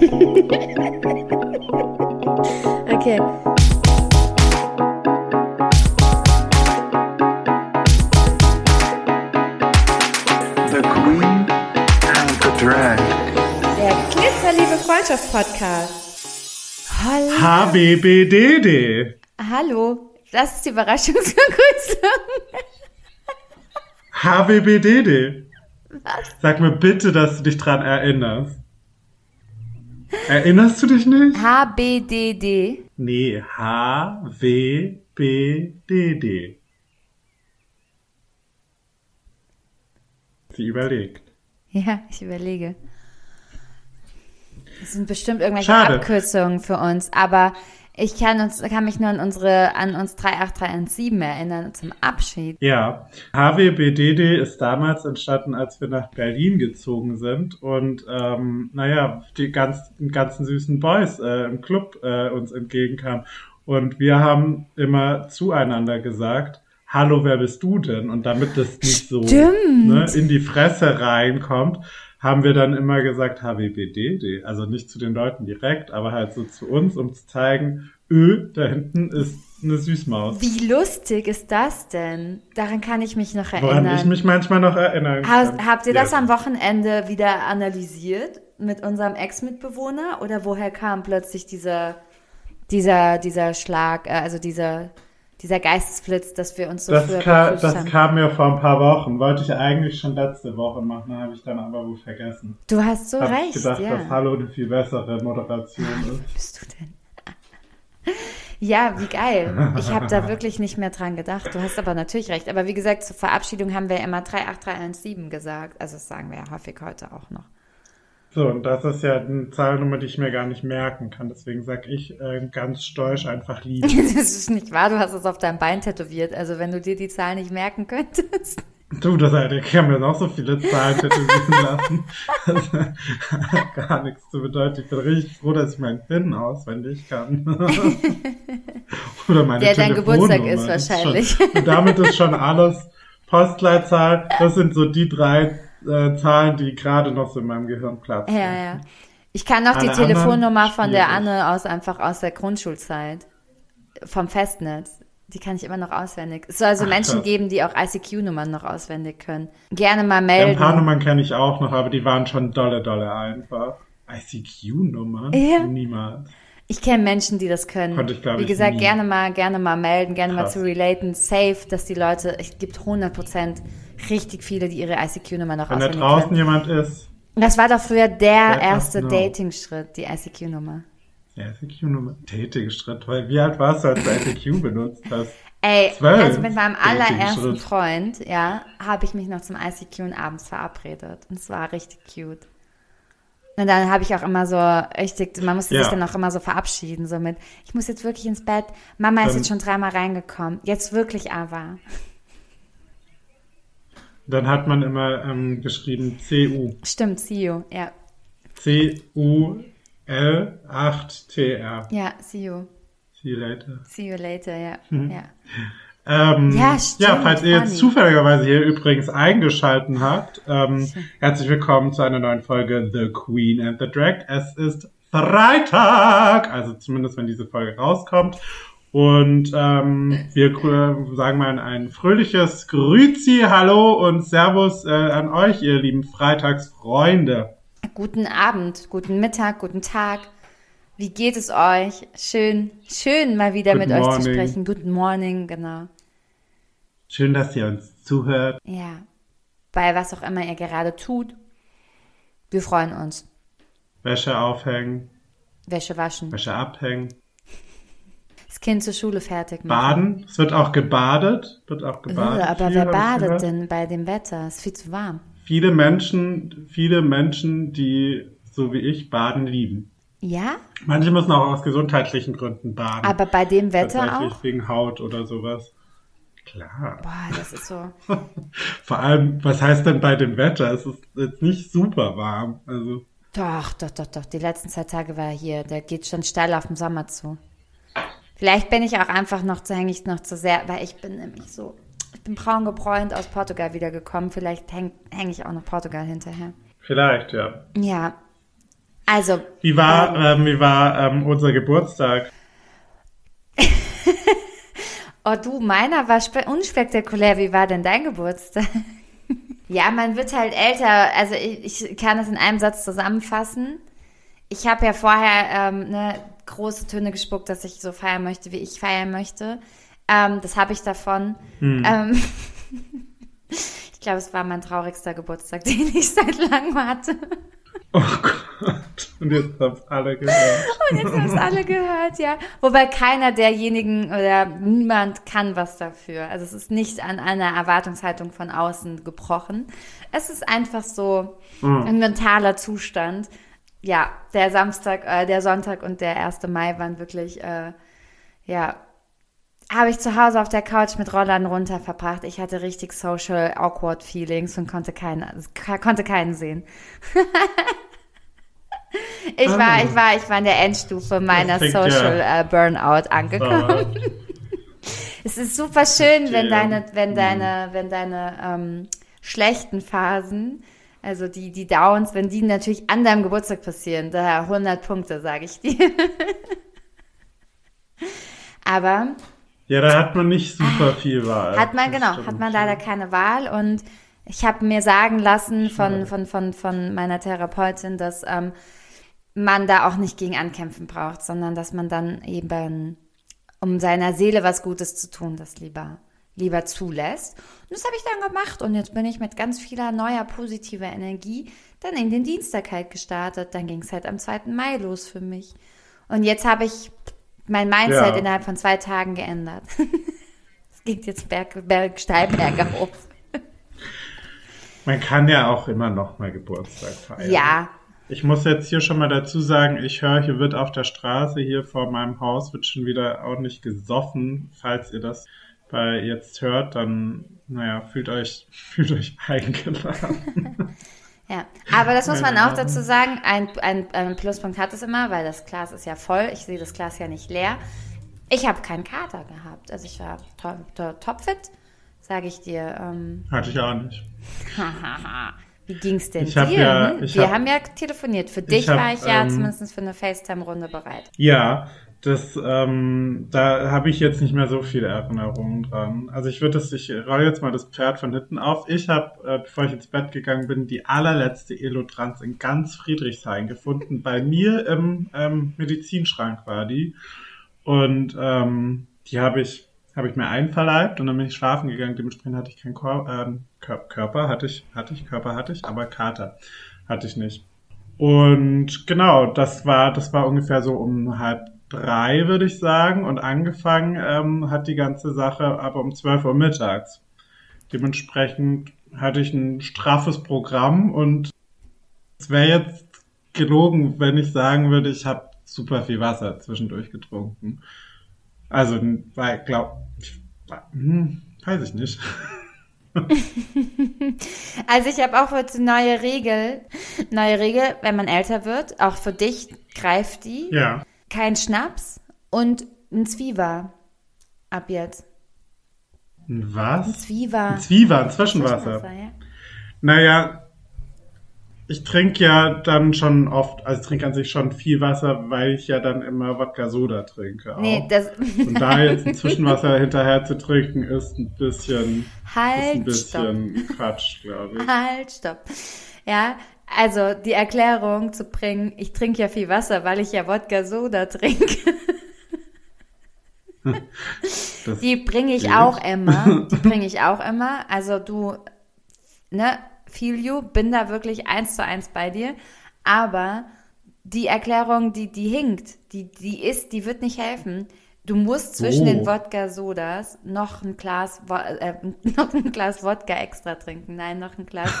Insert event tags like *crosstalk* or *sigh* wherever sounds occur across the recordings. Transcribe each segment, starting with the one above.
Okay. The Queen and the Drag. Der Glitzerliebe Freundschaft-Podcast. Hallo. HBBDD. Hallo. Das ist die Überraschungsbegrüßung. HBBDD. Was? Sag mir bitte, dass du dich dran erinnerst. Erinnerst du dich nicht? HBDD. Nee, HWBDD. Sie überlegt. Ja, ich überlege. Das sind bestimmt irgendwelche Schade. Abkürzungen für uns, aber ich kann, uns, kann mich nur an unsere, an uns 38317 erinnern zum Abschied. Ja, HWBDD ist damals entstanden, als wir nach Berlin gezogen sind und ähm, naja, die ganz, ganzen süßen Boys äh, im Club äh, uns entgegenkamen. Und wir haben immer zueinander gesagt, Hallo, wer bist du denn? Und damit das nicht so Stimmt. ne, in die Fresse reinkommt, haben wir dann immer gesagt HWBDD. Also nicht zu den Leuten direkt, aber halt so zu uns, um zu zeigen, öh, da hinten ist eine Süßmaus. Wie lustig ist das denn? Daran kann ich mich noch Woran erinnern. ich mich manchmal noch erinnern Ha kann. habt ihr das Ja. am Wochenende wieder analysiert mit unserem Ex-Mitbewohner? Oder woher kam plötzlich dieser, dieser, dieser Schlag, äh, also dieser, dieser Geistesblitz, dass wir uns so Das, früher ka das haben? kam mir vor ein paar Wochen. Wollte ich eigentlich schon letzte Woche machen, habe ich dann aber wohl vergessen. Du hast so ich recht, gedacht, ja. dass Hallo eine viel bessere Moderation ist. bist du denn? *laughs* Ja, wie geil. Ich habe da wirklich nicht mehr dran gedacht. Du hast aber natürlich recht. Aber wie gesagt, zur Verabschiedung haben wir immer 38317 gesagt. Also das sagen wir ja häufig heute auch noch. So, und das ist ja eine Zahlnummer, die ich mir gar nicht merken kann. Deswegen sag ich äh, ganz stolz einfach lieb. *laughs* Das ist nicht wahr, du hast es auf deinem Bein tätowiert. Also wenn du dir die Zahl nicht merken könntest. Du, das Alter, ich kann mir noch so viele Zahlen tätowieren lassen. Das hat gar nichts zu bedeuten. Ich bin richtig froh, dass ich meinen PIN auswendig kann. *laughs* Oder meine Der dein Geburtstag ist wahrscheinlich. Schon, und damit ist schon alles Postleitzahl. Das sind so die drei äh, Zahlen, die gerade noch so in meinem Gehirn Platz Ja, ja. Ich kann noch die Alle anderen Telefonnummer von der. Anne aus einfach aus der Grundschulzeit. Vom Festnetz. Die kann ich immer noch auswendig. Es soll also Ach, Menschen geben, die auch ICQ-Nummern noch auswendig können. Gerne mal Ja, melden. ein paar Nummern kenne ich auch noch, aber die waren schon dolle, dolle einfach. ICQ-Nummer? Ja. Niemals. Ich kenne Menschen, die das können. Konnte ich, Wie ich, gesagt, nie. gerne mal, gerne mal melden, gerne mal Krass. zu relaten. Safe, dass die Leute, es gibt 100 Prozent richtig viele, die ihre ICQ-Nummer noch Wenn da draußen können. jemand ist, Das war doch früher der erste know. Dating-Schritt, die ICQ-Nummer. ICQ-Nummer, Dating-Schritt, weil wie alt warst du, als du ICQ benutzt hast? Ey, Zwölf also mit meinem allerersten. Freund, ja, habe ich mich noch zum ICQ und abends verabredet. Und es war richtig cute. Und dann habe ich auch immer so richtig, man musste Ja. sich dann auch immer so verabschieden, so mit, ich muss jetzt wirklich ins Bett. Mama ist Dann- jetzt schon dreimal reingekommen. Jetzt wirklich aber. Dann hat man immer ähm, geschrieben CU. Stimmt, you. Ja, C-U-L-8-T-R. ja, see you. See you later. See you later, ja. *laughs* Mhm. ja. Ähm, Ja, stimmt, ja, falls ihr jetzt zufälligerweise hier übrigens eingeschalten habt, ähm, herzlich willkommen zu einer neuen Folge The Queen and the Drag. Es ist Freitag, also zumindest wenn diese Folge rauskommt. Und ähm, wir äh, sagen mal ein fröhliches Grüzi, Hallo und Servus äh, an euch, ihr lieben Freitagsfreunde. Guten Abend, guten Mittag, guten Tag. Wie geht es euch? Schön, schön mal wieder Good mit euch zu morning. sprechen. Guten Morning, genau. Schön, dass ihr uns zuhört. Ja, bei was auch immer ihr gerade tut. Wir freuen uns. Wäsche aufhängen, Wäsche waschen. Wäsche abhängen, Das Kind zur Schule fertig machen. baden. Es wird auch gebadet. Wird auch Äh, gebadet. aber Viel wer badet denn bei dem Wetter? Ist viel zu warm. Viele Menschen, viele Menschen, die so wie ich baden lieben. Ja, Manche müssen auch aus gesundheitlichen Gründen baden. aber bei dem Wetter auch? wegen Haut oder sowas. Klar. Boah, das ist so. *laughs* Vor allem, was heißt denn bei dem Wetter? Es ist jetzt nicht super warm. Also, Doch, doch, doch, doch. Die letzten zwei Tage war er hier. Der geht schon steil auf den Sommer zu. Vielleicht bin ich auch einfach noch zu, hänge ich noch zu sehr, weil ich bin nämlich so, ich bin braun gebräunt aus Portugal wiedergekommen. Vielleicht hänge häng ich auch noch Portugal hinterher. vielleicht, ja. Ja. Also, Wie war, ähm, wie war ähm, unser Geburtstag? *laughs* oh du, meiner war spe- unspektakulär. Wie war denn dein Geburtstag? *laughs* ja, man wird halt älter. Also ich, ich kann es in einem Satz zusammenfassen. Ich habe ja vorher ähm, ne, große Töne gespuckt, dass ich so feiern möchte, wie ich feiern möchte. Ähm, das habe ich davon. Ähm, *laughs* ich glaube, es war mein traurigster Geburtstag, *laughs* den ich seit langem hatte. Oh Gott. Und jetzt haben's alle gehört. Und jetzt haben es alle gehört, ja. Wobei keiner derjenigen oder niemand kann was dafür. Also es ist nicht an einer Erwartungshaltung von außen gebrochen. Es ist einfach so ein mentaler Zustand. Ja, der Samstag, äh, der Sonntag und der 1. Mai waren wirklich, äh, ja, habe ich zu Hause auf der Couch mit Rollern runter verbracht. Ich hatte richtig social awkward Feelings und konnte keinen, konnte keinen sehen. *laughs* ich war, Ah. ich war, ich war in der Endstufe meiner Social äh, Burnout angekommen. *laughs* Es ist super schön, wenn deine, wenn Mhm. deine, wenn deine ähm, schlechten Phasen, also die, die Downs, wenn die natürlich an deinem Geburtstag passieren, da 100 Punkte, sage ich dir. *laughs* Aber Ja, da hat man nicht super viel Wahl. hat man, Das genau, hat man leider keine Wahl und ich habe mir sagen lassen von, von, von, von meiner Therapeutin, dass ähm, man da auch nicht gegen ankämpfen braucht, sondern dass man dann eben, um seiner Seele was Gutes zu tun, das lieber, lieber zulässt. Und das habe ich dann gemacht und jetzt bin ich mit ganz vieler neuer positiver Energie dann in den Dienstag halt gestartet. Dann ging es halt am 2. Mai los für mich. Und jetzt habe ich mein Mindset Ja. innerhalb von zwei Tagen geändert. *laughs* Es geht jetzt berg, berg, steil bergauf. *laughs* Man kann ja auch immer noch mal Geburtstag feiern. Ja, Ich muss jetzt hier schon mal dazu sagen, ich höre, hier wird auf der Straße hier vor meinem Haus wird schon wieder ordentlich gesoffen. Falls ihr das bei jetzt hört, dann, naja, fühlt euch, *laughs* fühlt euch eingeladen. ja. Aber das muss man auch dazu sagen. Ein, ein, ein Pluspunkt hat es immer, weil das Glas ist ja voll. Ich sehe das Glas ja nicht leer. Ich habe keinen Kater gehabt. Also ich war to to topfit, sage ich dir. Ähm, Hatte ich auch nicht. *laughs* wie ging's denn Ich hab dir? ja- ich Wir hab- haben ja telefoniert. Für dich hab, war ich ja ähm, zumindest für eine FaceTime-Runde bereit. Ja, das, ähm, da habe ich jetzt nicht mehr so viele Erinnerungen dran. Also ich würde das, ich roll jetzt mal das Pferd von hinten auf. Ich habe, äh, bevor ich ins Bett gegangen bin, die allerletzte Elotrans in ganz Friedrichshain gefunden. Bei mir im ähm, Medizinschrank war die. Und ähm, die habe ich, habe ich mir einverleibt und dann bin ich schlafen gegangen. Dementsprechend hatte ich keinen Kor ähm, Kör Körper, hatte ich, hatte ich, Körper hatte ich, aber Kater hatte ich nicht. Und genau, das war, das war ungefähr so um halb drei, würde ich sagen. Und angefangen ähm, hat die ganze Sache aber um 12 Uhr mittags. Dementsprechend hatte ich ein straffes Programm und es wäre jetzt gelogen, wenn ich sagen würde, ich habe super viel Wasser zwischendurch getrunken. Also, weil, glaub, ich, hm, weiß ich nicht. *laughs* Also ich habe auch heute neue Regel. Neue Regel, wenn man älter wird, auch für dich greift die. Ja. Kein Schnaps und ein Zwieber. Ab jetzt. Ein Was? Zwieber. Ein Zwieber, ein Zwischenwasser. ja. Naja, ich trinke ja dann schon oft, also ich trinke an sich schon viel Wasser, weil ich ja dann immer Wodka Soda trinke. Auch. Nee, das. Und da jetzt ein Zwischenwasser *laughs* hinterher zu trinken, ist ein bisschen, ist ein halt, stopp. bisschen Quatsch, glaube ich. *laughs* Halt, stopp. Ja, also die Erklärung zu bringen, ich trinke ja viel Wasser, weil ich ja Wodka Soda trinke. Das, Die bringe ich auch immer. *laughs* Die bringe ich auch immer. Also du, ne, feel you, bin da wirklich eins zu eins bei dir. Aber die Erklärung, die, die hinkt, die, die ist, die wird nicht helfen. Du musst zwischen Oh. den Wodka-Sodas noch ein Glas, äh, *laughs* noch ein Glas Wodka extra trinken. Nein, noch ein Glas, *laughs*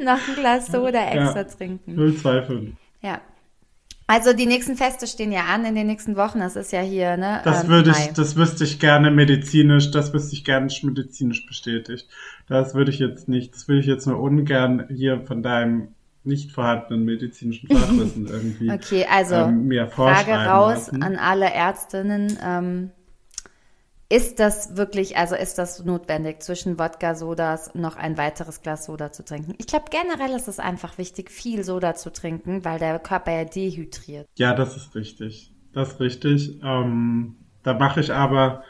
noch ein Glas Soda extra Ja. trinken. 025. Ja. Also die nächsten Feste stehen ja an in den nächsten Wochen. Das ist ja hier, ne? Das ähm, würde Mai. ich, das wüsste ich gerne medizinisch, das wüsste ich gerne medizinisch bestätigt. Das würde ich jetzt nicht, das würde ich jetzt nur ungern hier von deinem nicht vorhandenen medizinischen Fachwissen irgendwie *laughs* Okay, also ähm, mir Frage vorschreiben raus lassen. an alle Ärztinnen. Ähm, ist das wirklich, also ist das notwendig, zwischen Wodka-Sodas noch ein weiteres Glas Soda zu trinken? Ich glaube, generell ist es einfach wichtig, viel Soda zu trinken, weil der Körper ja dehydriert. Ja, das ist richtig. Das ist richtig. Ähm, da mache ich aber.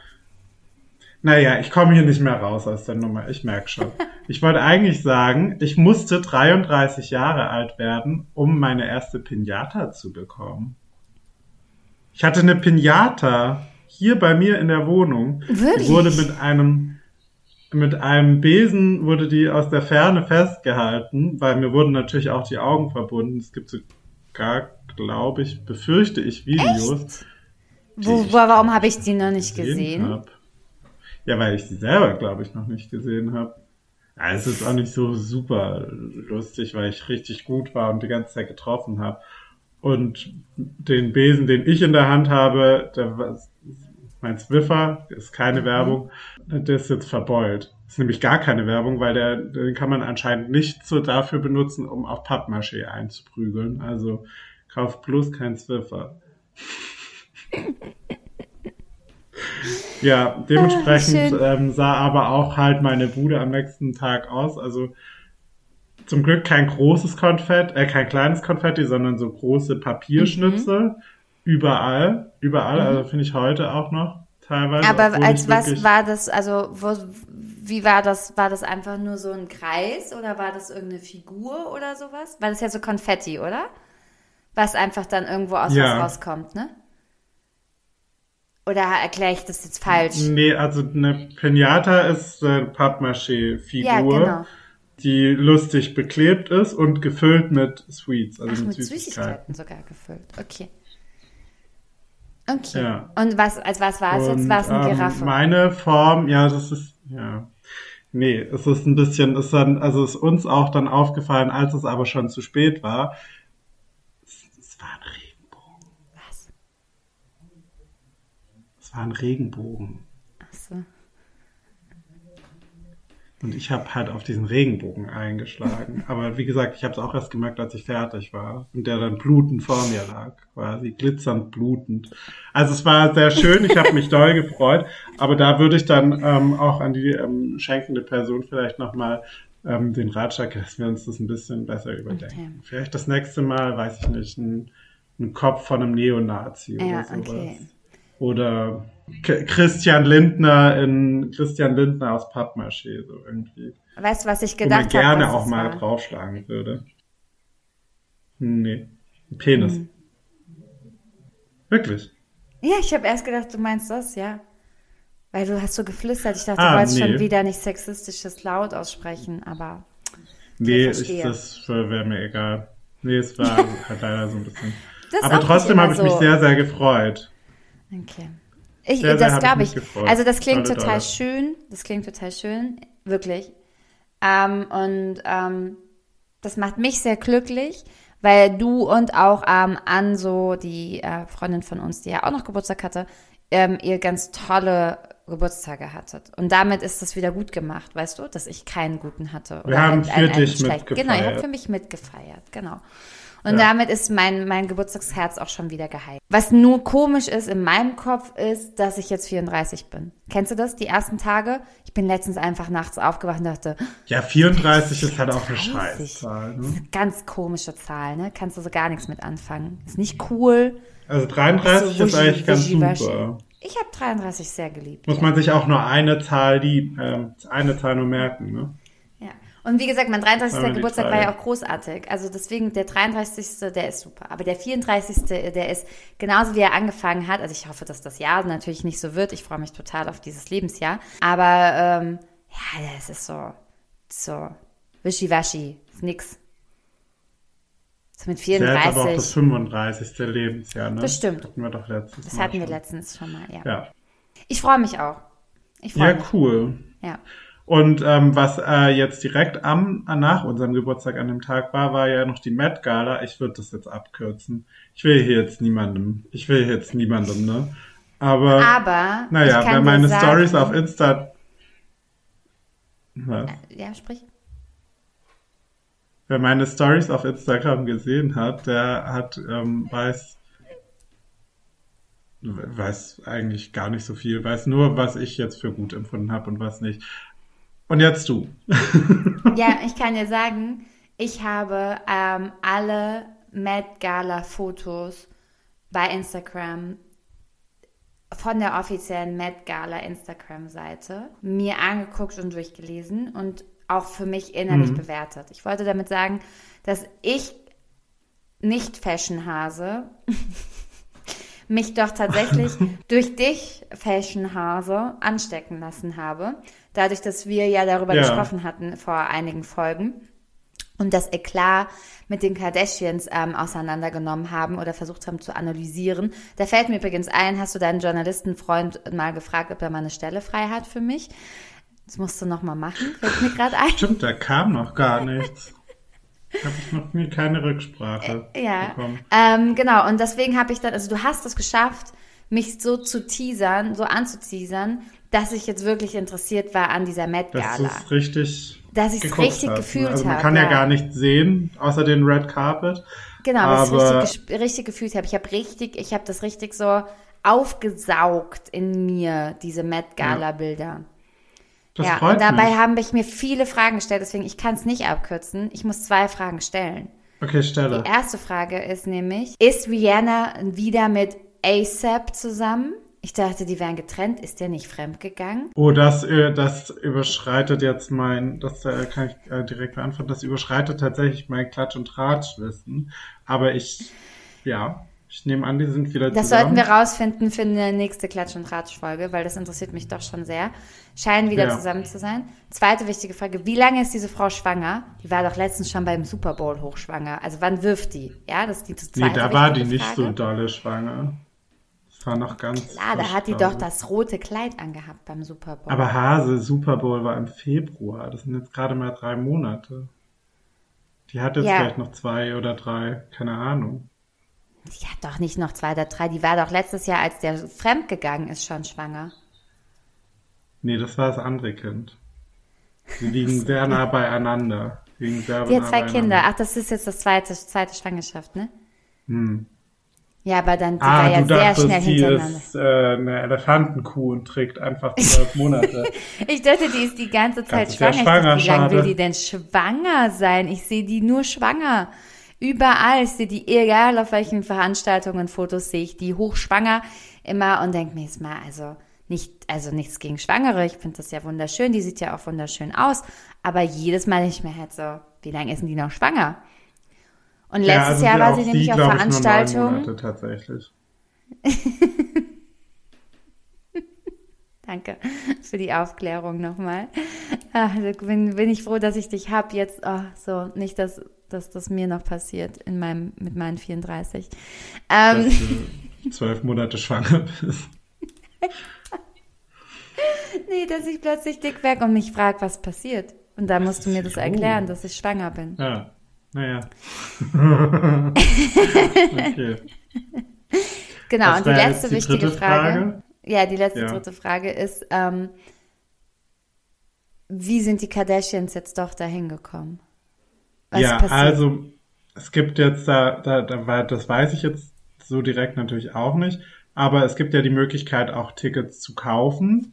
Naja, ich komme hier nicht mehr raus aus der Nummer. Ich merke schon. Ich wollte eigentlich sagen, ich musste 33 Jahre alt werden, um meine erste Pinata zu bekommen. Ich hatte eine Pinata hier bei mir in der Wohnung. Wirklich? Die wurde mit einem mit einem Besen wurde die aus der Ferne festgehalten, weil mir wurden natürlich auch die Augen verbunden. Es gibt sogar, glaube ich, befürchte ich, Videos. Wo, warum habe ich die noch nicht gesehen? Hab. Ja, weil ich sie selber, glaube ich, noch nicht gesehen habe. Ja, es ist auch nicht so super lustig, weil ich richtig gut war und die ganze Zeit getroffen habe. Und den Besen, den ich in der Hand habe, der, war- mein Swiffer, ist keine Werbung, der ist jetzt verbeult. Das ist nämlich gar keine Werbung, weil der, den kann man anscheinend nicht so dafür benutzen, um auf Pappmaché einzuprügeln. Also kauf bloß kein Swiffer. *laughs* Ja, dementsprechend Ah, ähm, sah aber auch halt meine Bude am nächsten Tag aus. Also zum Glück kein großes Konfetti, äh, kein kleines Konfetti, sondern so große Papierschnipsel. Mhm. Überall, überall, also finde ich heute auch noch teilweise. Aber als was war das, also wo, wie war das? War das einfach nur so ein Kreis oder war das irgendeine Figur oder sowas? Weil das ist ja so Konfetti, oder? Was einfach dann irgendwo aus Ja. was rauskommt, ne? Oder erkläre ich das jetzt falsch? Nee, also eine Pinata ist eine Pappmaché-Figur, Ja, genau. die lustig beklebt ist und gefüllt mit Sweets, also Ach, mit, mit Süßigkeiten. Süßigkeiten sogar gefüllt. Okay. Okay. Ja. Und was, als was war es jetzt? War es eine ähm, Giraffe? Meine Form, ja, das ist, ja. Nee, es ist ein bisschen, ist dann, also ist uns auch dann aufgefallen, als es aber schon zu spät war. Es, es war ein Regenbogen. Was? Es war ein Regenbogen. Ach so. Und ich habe halt auf diesen Regenbogen eingeschlagen. *laughs* Aber wie gesagt, ich habe es auch erst gemerkt, als ich fertig war. Und der dann blutend vor mir lag. Quasi glitzernd blutend. Also es war sehr schön, ich habe mich *laughs* doll gefreut. Aber da würde ich dann ähm, auch an die ähm, schenkende Person vielleicht nochmal ähm, den Ratschlag, dass wir uns das ein bisschen besser überdenken. Okay. Vielleicht das nächste Mal, weiß ich nicht, ein, ein Kopf von einem Neonazi Ja, oder sowas. okay. Oder K Christian Lindner in Christian Lindner aus Pappmaché, so irgendwie. Weißt du, was ich Wo man gedacht habe? gerne was auch es mal war? draufschlagen würde. Nee. Ein Penis. Hm. Wirklich. Ja, ich habe erst gedacht, du meinst das, ja. Weil du hast so geflüstert. Ich dachte, Ah, du wolltest nee. schon wieder nicht sexistisches laut aussprechen, aber Nee, ich, das wäre mir egal. Nee, es war *laughs* halt leider so ein bisschen. das Aber auch trotzdem habe ich mich so. sehr, sehr gefreut. Okay. Ich, Sehr, das glaube ich. gefreut. Also das klingt Tolle, total tolle. schön. Das klingt total schön, wirklich. Ähm, und ähm, das macht mich sehr glücklich, weil du und auch ähm, Anso, die äh, Freundin von uns, die ja auch noch Geburtstag hatte, ähm, ihr ganz tolle Geburtstage hattet. Und damit ist das wieder gut gemacht, weißt du, dass ich keinen guten hatte. Wir haben für dich schlechten. Genau, ihr habt mitgefeiert. für mich mitgefeiert, genau. Und Ja. damit ist mein, mein Geburtstagsherz auch schon wieder geheilt. Was nur komisch ist in meinem Kopf ist, dass ich jetzt 34 bin. Kennst du das? Die ersten Tage? Ich bin letztens einfach nachts aufgewacht und dachte, *gasps* Ja, 34 ist halt auch eine 34. Scheißzahl. das ist Ne? eine ganz komische Zahl, ne? Kannst du so gar nichts mit anfangen. Ist nicht cool. Also 33 So ist eigentlich ganz super. Ich habe 33 sehr geliebt. Muss man sich auch nur eine Zahl, die, ähm, eine Zahl nur merken, ne? Ja. Und wie gesagt, mein 33. Aber die Geburtstag war ja auch großartig. Also deswegen, der 33. der ist super. Aber der 34. der ist genauso wie er angefangen hat. Also ich hoffe, dass das Jahr natürlich nicht so wird. Ich freue mich total auf dieses Lebensjahr. Aber ähm, ja, es ist so, so wischiwaschi. Ist nix. So mit Ist ja jetzt aber auch 34. das 35. Lebensjahr, ne? Das stimmt. Hatten wir doch letztes das Mal hatten wir schon. letztens schon mal, ja. Ja, Ich freue mich auch. Ich freue ja mich. cool. Ja. Und ähm, was äh, jetzt direkt am nach unserem Geburtstag an dem Tag war, war ja noch die Met Gala. Ich würde das jetzt abkürzen. Ich will hier jetzt niemandem, ich will hier jetzt niemandem, ne? Aber, Aber naja, wer meine sagen, Stories auf Insta, was? Ja, sprich. wer meine Stories auf Instagram gesehen hat, der hat ähm, weiß, weiß eigentlich gar nicht so viel, weiß nur, was ich jetzt für gut empfunden habe und was nicht. Und jetzt du. *laughs* Ja, ich kann dir sagen, ich habe ähm, alle Met Gala Fotos bei Instagram von der offiziellen Met Gala Instagram Seite mir angeguckt und durchgelesen und auch für mich innerlich Mhm. bewertet. Ich wollte damit sagen, dass ich nicht Fashion Hase *laughs* mich doch tatsächlich *laughs* durch dich, Fashion Hase, anstecken lassen habe. Dadurch, dass wir ja darüber Ja. gesprochen hatten vor einigen Folgen und das Eklat mit den Kardashians ähm, auseinandergenommen haben oder versucht haben zu analysieren. Da fällt mir übrigens ein, hast du deinen Journalistenfreund mal gefragt, ob er mal eine Stelle frei hat für mich? Das musst du noch mal machen, fällt mir gerade ein. Stimmt, da kam noch gar nichts. Habe ich noch nie keine Rücksprache Ja, bekommen. ähm, genau. Und deswegen habe ich dann, also du hast es geschafft, mich so zu teasern, so anzuteasern, dass ich jetzt wirklich interessiert war an dieser Met Gala. es richtig Dass ich's geguckt richtig hast, ne? gefühlt Also man hab, kann ja. ja. gar nichts sehen, außer den Red Carpet. Genau, dass ich Aber- richtig, richtig gefühlt habe. Ich habe richtig, ich habe das richtig so aufgesaugt in mir, diese Met Gala Bilder. Das ja, freut und dabei mich. haben mich mir viele Fragen gestellt, deswegen ich kann es nicht abkürzen. Ich muss zwei Fragen stellen. Okay, Stelle. Die erste Frage ist nämlich, ist Rihanna wieder mit ASAP zusammen? Ich dachte, die wären getrennt. Ist der nicht fremdgegangen? Oh, das, äh, das überschreitet jetzt mein, das äh, kann ich äh, direkt beantworten, das überschreitet tatsächlich mein Klatsch- und Tratschwissen. Aber ich, ja, ich nehme an, die sind wieder Das zusammen. sollten wir rausfinden für eine nächste Klatsch- und Ratsch-Folge, weil das interessiert mich doch schon sehr. Scheinen wieder Ja. zusammen zu sein. Zweite wichtige Frage, wie lange ist diese Frau schwanger? Die war doch letztens schon beim Super Bowl hochschwanger. Also wann wirft die? Ja, das ist die zweite Nee, da war die nicht Frage. so dolle schwanger. War noch ganz. Ah, da hat die doch das rote Kleid angehabt beim Super Bowl. Aber Hase, Super Bowl war im Februar. Das sind jetzt gerade mal drei Monate. Die hat jetzt Ja. vielleicht noch zwei oder drei, keine Ahnung. Die hat doch nicht noch zwei oder drei. Die war doch letztes Jahr, als der fremdgegangen ist, schon schwanger. Nee, das war das andere Kind. Die liegen sehr nah beieinander. Die liegen sehr Die hat nah zwei beieinander. Kinder. Ach, das ist jetzt das zweite, zweite Schwangerschaft, ne? Hm. Ja, aber dann, die Ah, war ja sehr schnell die hintereinander. ist äh, eine Elefantenkuh und trägt einfach zwölf Monate. *laughs* Ich dachte, die ist die ganze Zeit Ganzes Jahr schwanger. Ich dachte, wie schwanger, lange will die denn schwanger sein? Ich sehe die nur schwanger. Überall, ich sehe die, egal auf welchen Veranstaltungen, Fotos sehe ich die hochschwanger immer und denke mir jetzt mal, also nicht, also nichts gegen Schwangere, ich finde das ja wunderschön, die sieht ja auch wunderschön aus, aber jedes Mal denke ich mir halt so, wie lange ist denn die noch schwanger? Und Ja, letztes also Jahr war sie nämlich auf Veranstaltungen. Tatsächlich. *laughs* Danke für die Aufklärung nochmal. Also bin, bin ich froh, dass ich dich hab jetzt. Oh, so, nicht, dass, dass das mir noch passiert in meinem, mit meinen 34. Ähm, Dass du zwölf Monate schwanger bist. *laughs* nee, dass ich plötzlich dick werde und mich frag, was passiert. Und da musst du mir das Oh. erklären, dass ich schwanger bin. Ja, naja. *laughs* okay. Genau, Das und die letzte die wichtige Frage, Frage. Ja, die letzte Ja. dritte Frage ist, ähm, wie sind die Kardashians jetzt doch dahin gekommen? Was ja, passiert? also es gibt jetzt da, da, da, das weiß ich jetzt so direkt natürlich auch nicht, aber es gibt ja die Möglichkeit, auch Tickets zu kaufen.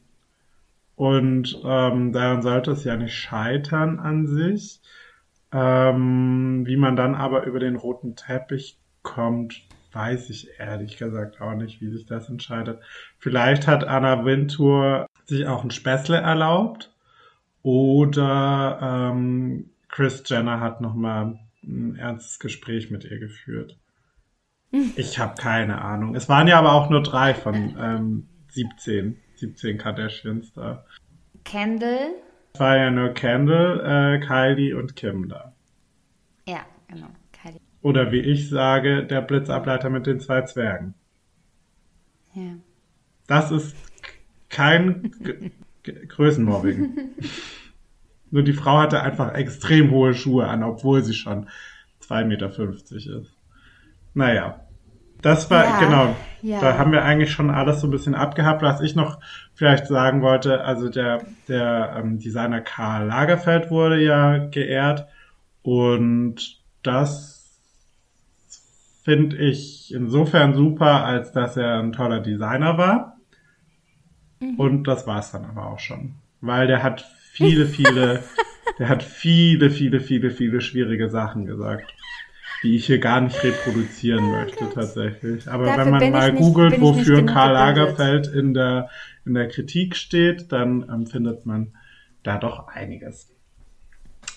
Und ähm, daran sollte es ja nicht scheitern an sich. Ähm, wie man dann aber über den roten Teppich kommt, weiß ich ehrlich gesagt auch nicht, wie sich das entscheidet. Vielleicht hat Anna Wintour sich auch ein Späßle erlaubt oder ähm, Chris Jenner hat nochmal ein ernstes Gespräch mit ihr geführt. Ich habe keine Ahnung. Es waren ja aber auch nur drei von ähm, 17, 17 Kardashians da. Kendall? Es war ja nur Kendall, äh, Kylie und Kim da. Ja, genau. Kylie. Oder wie ich sage, der Blitzableiter mit den zwei Zwergen. Ja. Das ist kein Größenmobbing. *laughs* Nur die Frau hatte einfach extrem hohe Schuhe an, obwohl sie schon 2,50 Meter ist. Naja. Das war, Ja, genau, ja. da haben wir eigentlich schon alles so ein bisschen abgehabt. Was ich noch vielleicht sagen wollte, also der, der ähm, Designer Karl Lagerfeld wurde ja geehrt und das finde ich insofern super, als dass er ein toller Designer war. Und das war's dann aber auch schon. Weil der hat viele, viele, *laughs* der hat viele, viele, viele, viele schwierige Sachen gesagt, die ich hier gar nicht reproduzieren möchte tatsächlich. Aber Dafür wenn man mal nicht- googelt, wofür Karl. Lagerfeld in der, in der Kritik steht, dann ähm, findet man da doch einiges.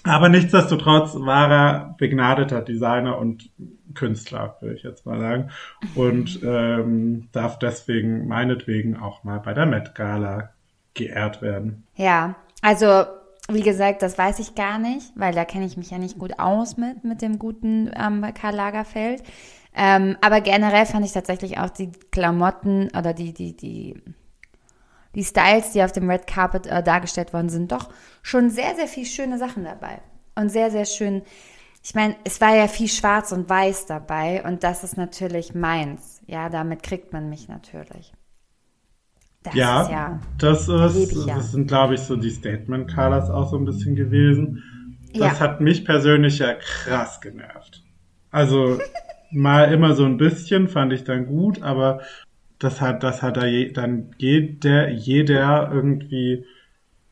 Aber nichtsdestotrotz war er begnadeter Designer und Künstler, würde ich jetzt mal sagen. Und *laughs* ähm, darf deswegen meinetwegen auch mal bei der Met Gala geehrt werden. Ja, also wie gesagt, das weiß ich gar nicht, weil da kenne ich mich ja nicht gut aus mit, mit dem guten ähm, Karl Lagerfeld. Ähm, aber generell fand ich tatsächlich auch die Klamotten oder die, die, die, die Styles, die auf dem Red Carpet äh, dargestellt worden sind, doch schon sehr, sehr viel schöne Sachen dabei. Und sehr, sehr schön. Ich meine, es war ja viel schwarz und weiß dabei und das ist natürlich meins. Ja, damit kriegt man mich natürlich. Das Ja, ist ja. das, ist, das sind, glaube ich, so die Statement-Colors auch so ein bisschen gewesen. Das Ja. hat mich persönlich ja krass genervt. Also *laughs* mal immer so ein bisschen fand ich dann gut, aber das hat, das hat da je, dann jeder, jeder irgendwie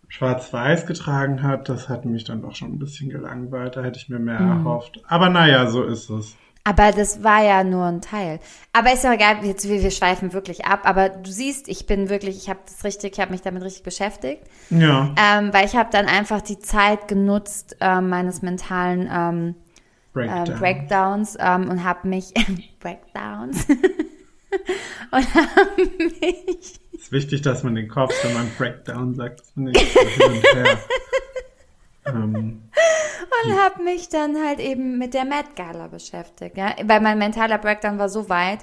schwarz-weiß getragen hat, das hat mich dann doch schon ein bisschen gelangweilt. Da hätte ich mir mehr Mhm. erhofft. Aber naja, so ist es. Aber das war ja nur ein Teil. Aber ist ja egal, jetzt, wir, wir schweifen wirklich ab. Aber du siehst, ich bin wirklich, ich habe das richtig, ich habe mich damit richtig beschäftigt. Ja, Ähm, weil ich habe dann einfach die Zeit genutzt ähm, meines mentalen ähm, Breakdown. ähm, Breakdowns ähm, und habe mich *laughs* Breakdowns *laughs* und habe mich ist wichtig, dass man den Kopf, wenn man Breakdown sagt, hin und her. Ähm, *laughs* und habe mich dann halt eben mit der Met Gala beschäftigt, ja, weil mein mentaler Breakdown war so weit,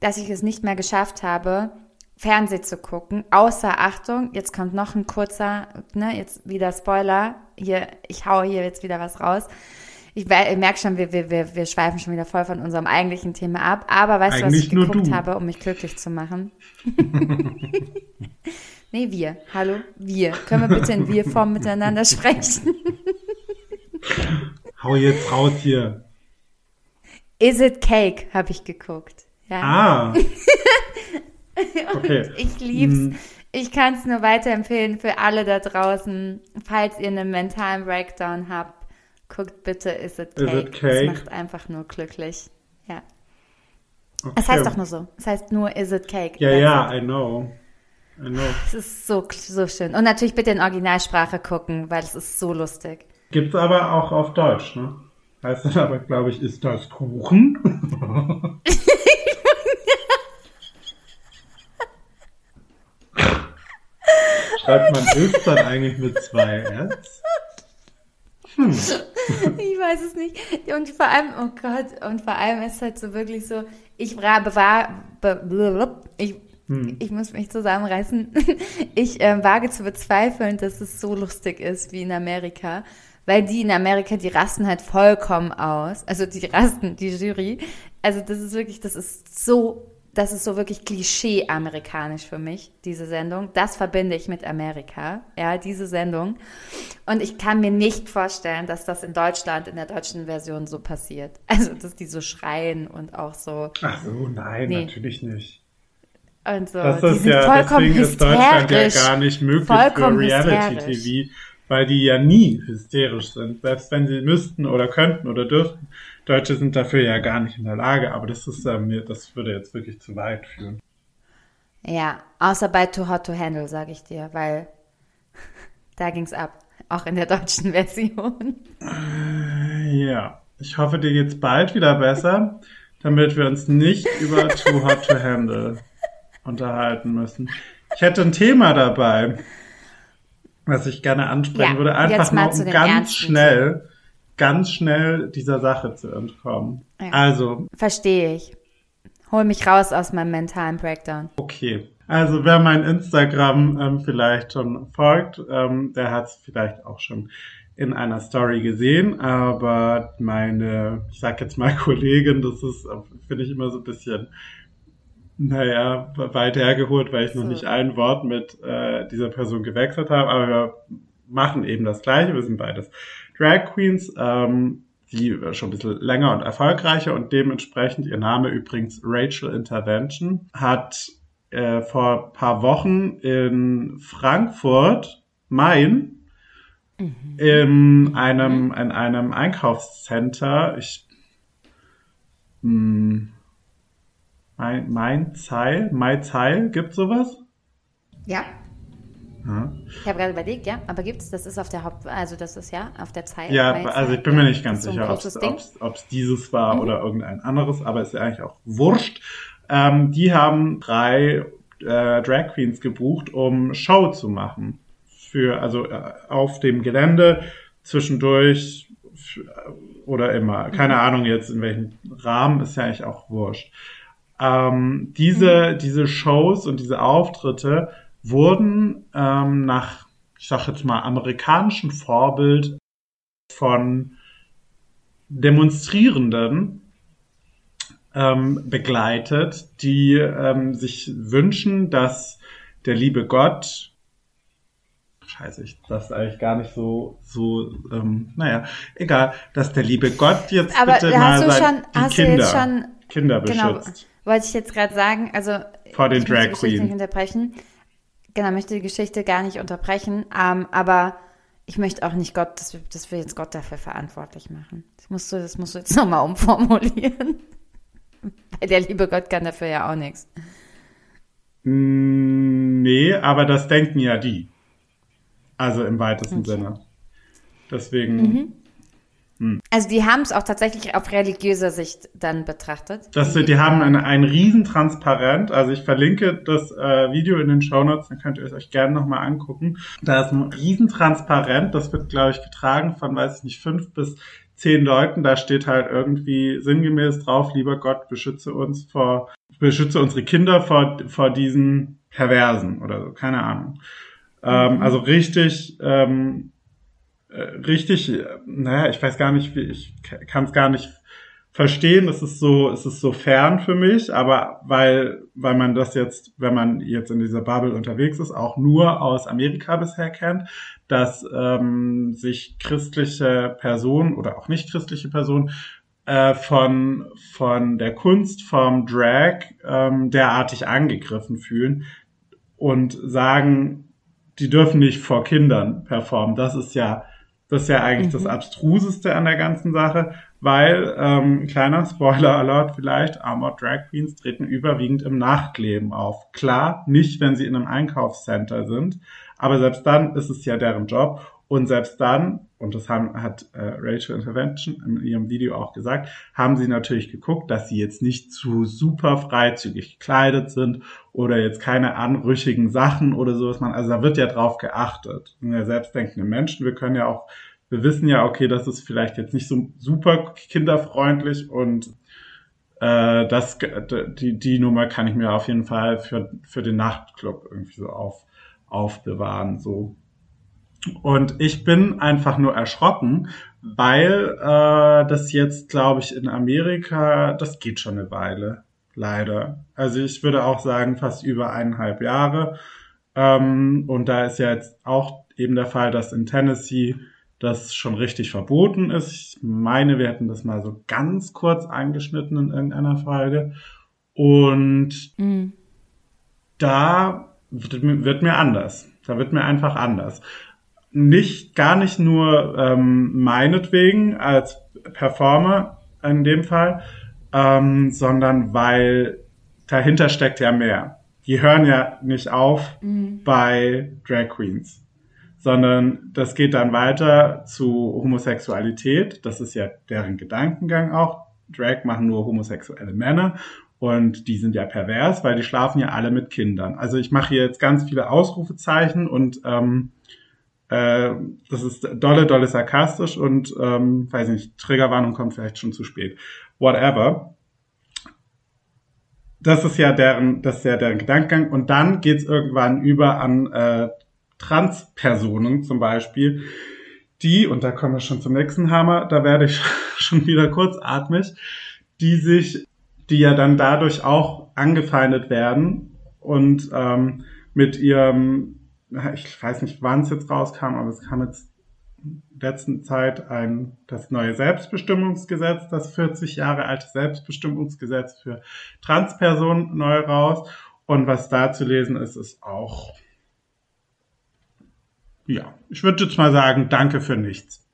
dass ich es nicht mehr geschafft habe, Fernsehen zu gucken, außer Achtung, jetzt kommt noch ein kurzer, ne, jetzt wieder Spoiler, hier, ich hau hier jetzt wieder was raus. Ich, ich merke schon, wir, wir, wir, wir schweifen schon wieder voll von unserem eigentlichen Thema ab, aber weißt du, was Eigentlich ich geguckt du. habe, um mich glücklich zu machen? *laughs* *laughs* nee, wir. Hallo, wir. Können wir bitte in Wir-Form miteinander sprechen? *laughs* hau jetzt raus hier. Is It Cake habe ich geguckt. Ja. Ah. *laughs* Okay. Ich lieb's. Hm. Ich kann es nur weiterempfehlen für alle da draußen. Falls ihr einen mentalen Breakdown habt, guckt bitte Is It Is Cake. It Cake? Es macht einfach nur glücklich. Ja. okay. Es heißt doch nur so. Es heißt nur Is It Cake. Ja, ja, it. I know. Es ist so, so schön. Und natürlich bitte in Originalsprache gucken, weil es ist so lustig. Gibt's aber auch auf Deutsch, ne? Heißt dann aber, glaube ich, ist das Kuchen? Schreibt man ist dann eigentlich mit zwei S? Ich weiß es nicht. Und vor allem, oh Gott, und vor allem ist halt so wirklich so, ich war, bewahr, blub, ich, muss mich zusammenreißen. *laughs* Ich ähm, wage zu bezweifeln, dass es so lustig ist wie in Amerika. Weil die in Amerika, die rasten halt vollkommen aus. Also die rasten, die Jury. Also das ist wirklich, das ist so, das ist so wirklich Klischee-amerikanisch für mich, diese Sendung. Das verbinde ich mit Amerika, ja, diese Sendung. Und ich kann mir nicht vorstellen, dass das in Deutschland, in der deutschen Version so passiert. Also, dass die so schreien und auch so, Ach so, nein, Nee. natürlich nicht. Und so. Das ist ja, vollkommen deswegen ist Deutschland ja hysterisch. gar nicht möglich Vollkommen für Reality-TV, weil die ja nie hysterisch sind. Selbst wenn sie müssten oder könnten oder dürften. Deutsche sind dafür ja gar nicht in der Lage, aber das ist mir, das würde jetzt wirklich zu weit führen. Ja, außer bei Too Hot to Handle, sage ich dir, weil *laughs* da ging's ab. Auch in der deutschen *laughs* Version. Ja, ich hoffe, dir geht's bald wieder besser, damit wir uns nicht über Too Hot to Handle unterhalten müssen. Ich hätte ein Thema dabei, was ich gerne ansprechen Ja, würde, einfach mal nur um ganz schnell, ganz schnell dieser Sache zu entkommen. Ja. Also, Verstehe ich. Hol mich raus aus meinem mentalen Breakdown. Okay. Also wer mein Instagram ähm, vielleicht schon folgt, ähm, der hat es vielleicht auch schon in einer Story gesehen, aber meine, ich sag jetzt mal *laughs* Kollegin, das ist, äh, finde ich immer so ein bisschen, naja, weit hergeholt, weil ich noch So. nicht ein Wort mit äh, dieser Person gewechselt habe, aber wir machen eben das Gleiche, wir sind beides Drag Queens. Ähm, die schon ein bisschen länger und erfolgreicher und dementsprechend, ihr Name übrigens Rachel Intervention, hat äh, vor ein paar Wochen in Frankfurt, Main, in einem, in einem Einkaufscenter, ich, mh, mein, mein Zeil, mein Zeil, gibt sowas? Ja. Ja. Ich habe gerade überlegt, ja, aber gibt's, das ist auf der Haupt, also das ist ja auf der Zeit. Ja, also ich Zeit, bin mir ja. nicht ganz so sicher, ob. Mhm. es dieses war oder irgendein anderes, aber ist ja eigentlich auch wurscht. Ähm, die haben drei äh, Drag Queens gebucht, um Show zu machen. Für, also äh, auf dem Gelände zwischendurch oder immer. Keine Mhm. Ahnung jetzt in welchem Rahmen, ist ja eigentlich auch wurscht. Ähm, diese, Mhm. diese Shows und diese Auftritte wurden ähm, nach, ich sag jetzt mal, amerikanischen Vorbild von Demonstrierenden ähm, begleitet, die ähm, sich wünschen, dass der liebe Gott, scheiße, ich das eigentlich gar nicht so, so, ähm, naja, egal, dass der liebe Gott jetzt Aber bitte mal schon, die Kinder, schon, Kinder genau, beschützt. Wollte ich jetzt gerade sagen, also Vor den ich möchte die Drag Geschichte Queen. nicht unterbrechen. Genau, möchte die Geschichte gar nicht unterbrechen, ähm, aber ich möchte auch nicht Gott, dass wir, dass wir jetzt Gott dafür verantwortlich machen. Das musst du, das musst du jetzt *laughs* nochmal umformulieren. *laughs* Weil der liebe Gott kann dafür ja auch nichts. Mm, Nee, aber das denken ja die. Also im weitesten Sinne. Deswegen, Also die haben es auch tatsächlich auf religiöser Sicht dann betrachtet. das, die haben ein, ein Riesentransparent. Also ich verlinke das äh, Video in den Shownotes, dann könnt ihr es euch gerne nochmal angucken. Da ist ein Riesentransparent, das wird, glaube ich, getragen von, weiß ich nicht, fünf bis zehn Leuten. Da steht halt irgendwie sinngemäß drauf, lieber Gott, beschütze uns vor, beschütze unsere Kinder vor, vor diesen Perversen oder so, keine Ahnung. Ähm, also richtig, ähm, äh, richtig, äh, naja, ich weiß gar nicht, wie, ich kann es gar nicht verstehen. Es ist so, es ist so fern für mich, aber weil, weil man das jetzt, wenn man jetzt in dieser Bubble unterwegs ist, auch nur aus Amerika bisher kennt, dass ähm, sich christliche Personen oder auch nicht christliche Personen äh, von, von der Kunst vom Drag ähm, derartig angegriffen fühlen und sagen, die dürfen nicht vor Kindern performen. Das ist ja, das ist ja eigentlich das Abstruseste an der ganzen Sache, weil, ähm, kleiner Spoiler Alert vielleicht, Armored Drag Queens treten überwiegend im Nachtleben auf. Klar, nicht, wenn sie in einem Einkaufscenter sind, aber selbst dann ist es ja deren Job. Und selbst dann, und das haben, hat äh, Rachel Intervention in ihrem Video auch gesagt, haben sie natürlich geguckt, dass sie jetzt nicht zu super freizügig gekleidet sind oder jetzt keine anrüchigen Sachen oder sowas. Man, also da wird ja drauf geachtet. Sind ja selbstdenkende Menschen. Wir können ja auch, wir wissen ja, okay, das ist vielleicht jetzt nicht so super kinderfreundlich und äh, das, die, die Nummer kann ich mir auf jeden Fall für, für den Nachtclub irgendwie so auf, aufbewahren, so. Und ich bin einfach nur erschrocken, weil äh, das jetzt, glaube ich, in Amerika, das geht schon eine Weile, leider. Also ich würde auch sagen, fast über eineinhalb Jahre. Ähm, und da ist ja jetzt auch eben der Fall, dass in Tennessee das schon richtig verboten ist. Ich meine, wir hätten das mal so ganz kurz angeschnitten in irgendeiner Folge. Und Mhm. da wird, mir- wird mir anders. Da wird mir einfach anders. Nicht, gar nicht nur ähm, meinetwegen als Performer in dem Fall, ähm, sondern weil dahinter steckt ja mehr. Die hören ja nicht auf bei Drag Queens, sondern das geht dann weiter zu Homosexualität. Das ist ja deren Gedankengang auch. Drag machen nur homosexuelle Männer und die sind ja pervers, weil die schlafen ja alle mit Kindern. Also ich mache hier jetzt ganz viele Ausrufezeichen und ähm, äh, das ist dolle, dolle sarkastisch und ähm, weiß nicht, Triggerwarnung kommt vielleicht schon zu spät. Whatever. Das ist ja deren, das ist ja deren Gedankengang. Und dann geht's irgendwann über an äh, Transpersonen zum Beispiel, die, und da kommen wir schon zum nächsten Hammer, da werde ich *laughs* schon wieder kurzatmig, die sich, die ja dann dadurch auch angefeindet werden und ähm, mit ihrem, *laughs* ich weiß nicht, wann es jetzt rauskam, aber es kam jetzt letzten Zeit ein, das neue Selbstbestimmungsgesetz, das 40 Jahre alte Selbstbestimmungsgesetz für Transpersonen neu raus. Und was da zu lesen ist, ist auch, ja, ich würde jetzt mal sagen, danke für nichts.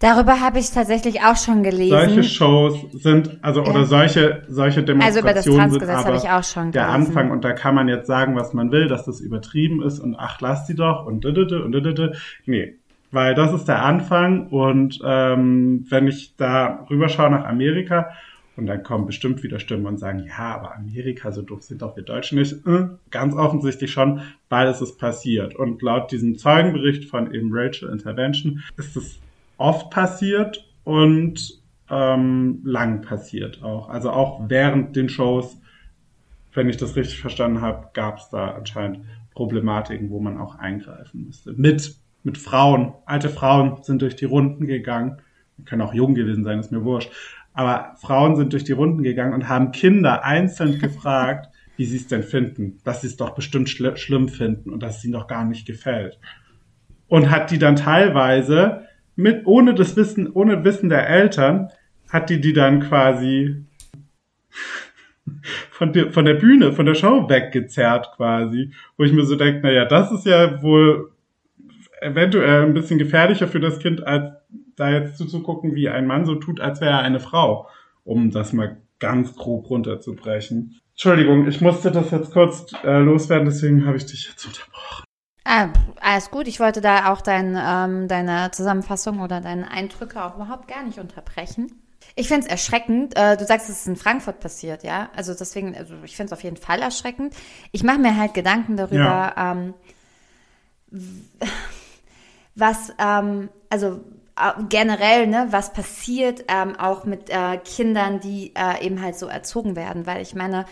Darüber habe ich tatsächlich auch schon gelesen. Solche Shows sind, also oder Ja. solche, solche also über das Demonstrationen sind aber ich auch schon der gelesen. Anfang und da kann man jetzt sagen, was man will, dass das übertrieben ist und ach, lass die doch und didede und didede. Nee, weil das ist der Anfang und ähm, wenn ich da rüberschaue nach Amerika und dann kommen bestimmt wieder Stimmen und sagen, ja, aber Amerika, so doof sind doch wir Deutschen nicht. Äh, ganz offensichtlich schon, weil es ist passiert. Und laut diesem Zeugenbericht von eben Rachel Intervention ist es oft passiert und ähm, lang passiert auch. Also auch während den Shows, wenn ich das richtig verstanden habe, gab es da anscheinend Problematiken, wo man auch eingreifen müsste. Mit, mit Frauen. Alte Frauen sind durch die Runden gegangen. Können auch jung gewesen sein, ist mir wurscht. Aber Frauen sind durch die Runden gegangen und haben Kinder einzeln *laughs* gefragt, wie sie es denn finden. Dass sie es doch bestimmt schl schlimm finden und dass es ihnen doch gar nicht gefällt. Und hat die dann teilweise mit, ohne das Wissen, ohne Wissen der Eltern, hat die die dann quasi von der, von der Bühne, von der Show weggezerrt quasi. Wo ich mir so denke, naja, das ist ja wohl eventuell ein bisschen gefährlicher für das Kind, als da jetzt zuzugucken, wie ein Mann so tut, als wäre er eine Frau. Um das mal ganz grob runterzubrechen. Entschuldigung, ich musste das jetzt kurz äh, loswerden, deswegen habe ich dich jetzt unterbrochen. Ah, alles gut. Ich wollte da auch dein, ähm, deine Zusammenfassung oder deine Eindrücke auch überhaupt gar nicht unterbrechen. Ich finde es erschreckend. Äh, du sagst, es ist in Frankfurt passiert, ja? Also deswegen, also ich finde es auf jeden Fall erschreckend. Ich mache mir halt Gedanken darüber, ähm, w- was, ähm, also äh, generell, ne, was passiert ähm, auch mit äh, Kindern, die äh, eben halt so erzogen werden. Weil ich meine,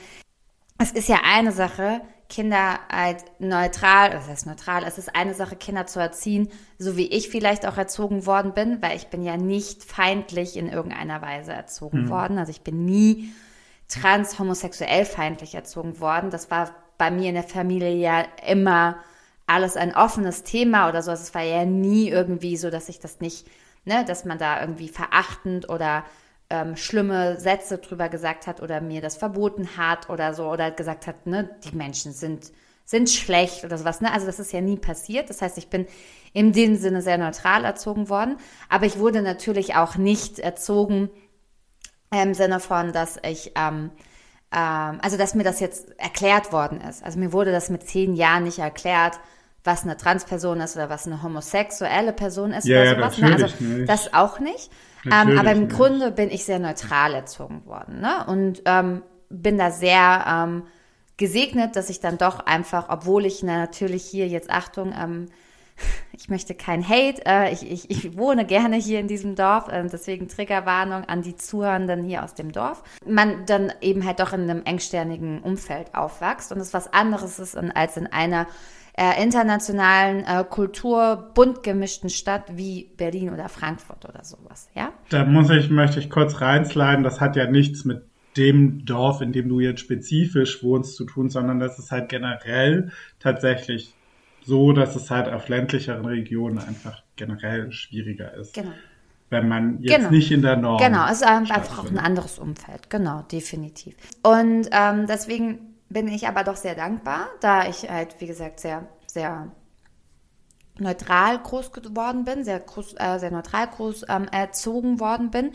es ist ja eine Sache, Kinder halt neutral, was heißt neutral, es ist eine Sache, Kinder zu erziehen, so wie ich vielleicht auch erzogen worden bin, weil ich bin ja nicht feindlich in irgendeiner Weise erzogen worden. Also ich bin nie trans, homosexuell feindlich erzogen worden. Das war bei mir in der Familie ja immer alles ein offenes Thema oder so. Also es war ja nie irgendwie so, dass ich das nicht, ne, dass man da irgendwie verachtend oder ähm, schlimme Sätze drüber gesagt hat oder mir das verboten hat oder so oder gesagt hat, ne, die Menschen sind sind schlecht oder sowas. Ne? Also das ist ja nie passiert. Das heißt, ich bin in dem Sinne sehr neutral erzogen worden. Aber ich wurde natürlich auch nicht erzogen im Sinne von, dass ich, ähm, ähm, also dass mir das jetzt erklärt worden ist. Also mir wurde das mit zehn Jahren nicht erklärt, was eine Transperson ist oder was eine homosexuelle Person ist Ja, oder ja, sowas. Ne? natürlich Also nicht. das auch nicht. Ähm, aber im. Grunde bin ich sehr neutral erzogen worden. Ne? Und ähm, bin da sehr ähm, gesegnet, dass ich dann doch einfach, obwohl ich na, natürlich hier jetzt Achtung, ähm, *laughs* ich möchte kein Hate, äh, ich, ich, ich wohne gerne hier in diesem Dorf, äh, deswegen Triggerwarnung an die Zuhörenden hier aus dem Dorf. Man dann eben halt doch in einem engsternigen Umfeld aufwächst und es was anderes ist als in einer äh, internationalen äh, Kultur bunt gemischten Stadt wie Berlin oder Frankfurt oder sowas, ja? Da muss ich, möchte ich kurz reinsliden, das hat ja nichts mit dem Dorf, in dem du jetzt spezifisch wohnst, zu tun, sondern das ist halt generell tatsächlich so, dass es halt auf ländlicheren Regionen einfach generell schwieriger ist. Genau. Wenn man jetzt Genau. nicht in der Norm. Genau, es ist einfach auch ein anderes Umfeld. Genau, definitiv. Und ähm, deswegen bin ich aber doch sehr dankbar, da ich halt, wie gesagt, sehr, sehr neutral groß geworden bin, sehr, groß, äh, sehr neutral groß ähm, erzogen worden bin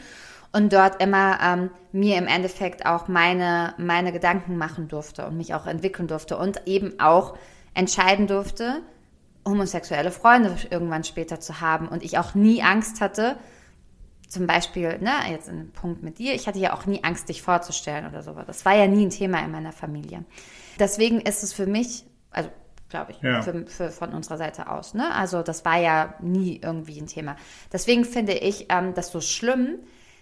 und dort immer ähm, mir im Endeffekt auch meine, meine Gedanken machen durfte und mich auch entwickeln durfte und eben auch entscheiden durfte, homosexuelle Freunde irgendwann später zu haben und ich auch nie Angst hatte, zum Beispiel, ne, jetzt ein Punkt mit dir, ich hatte ja auch nie Angst, dich vorzustellen oder sowas. Das war ja nie ein Thema in meiner Familie. Deswegen ist es für mich, also glaube ich, Ja. für, für, von unserer Seite aus, ne? Also das war ja nie irgendwie ein Thema. Deswegen finde ich ähm, das so schlimm,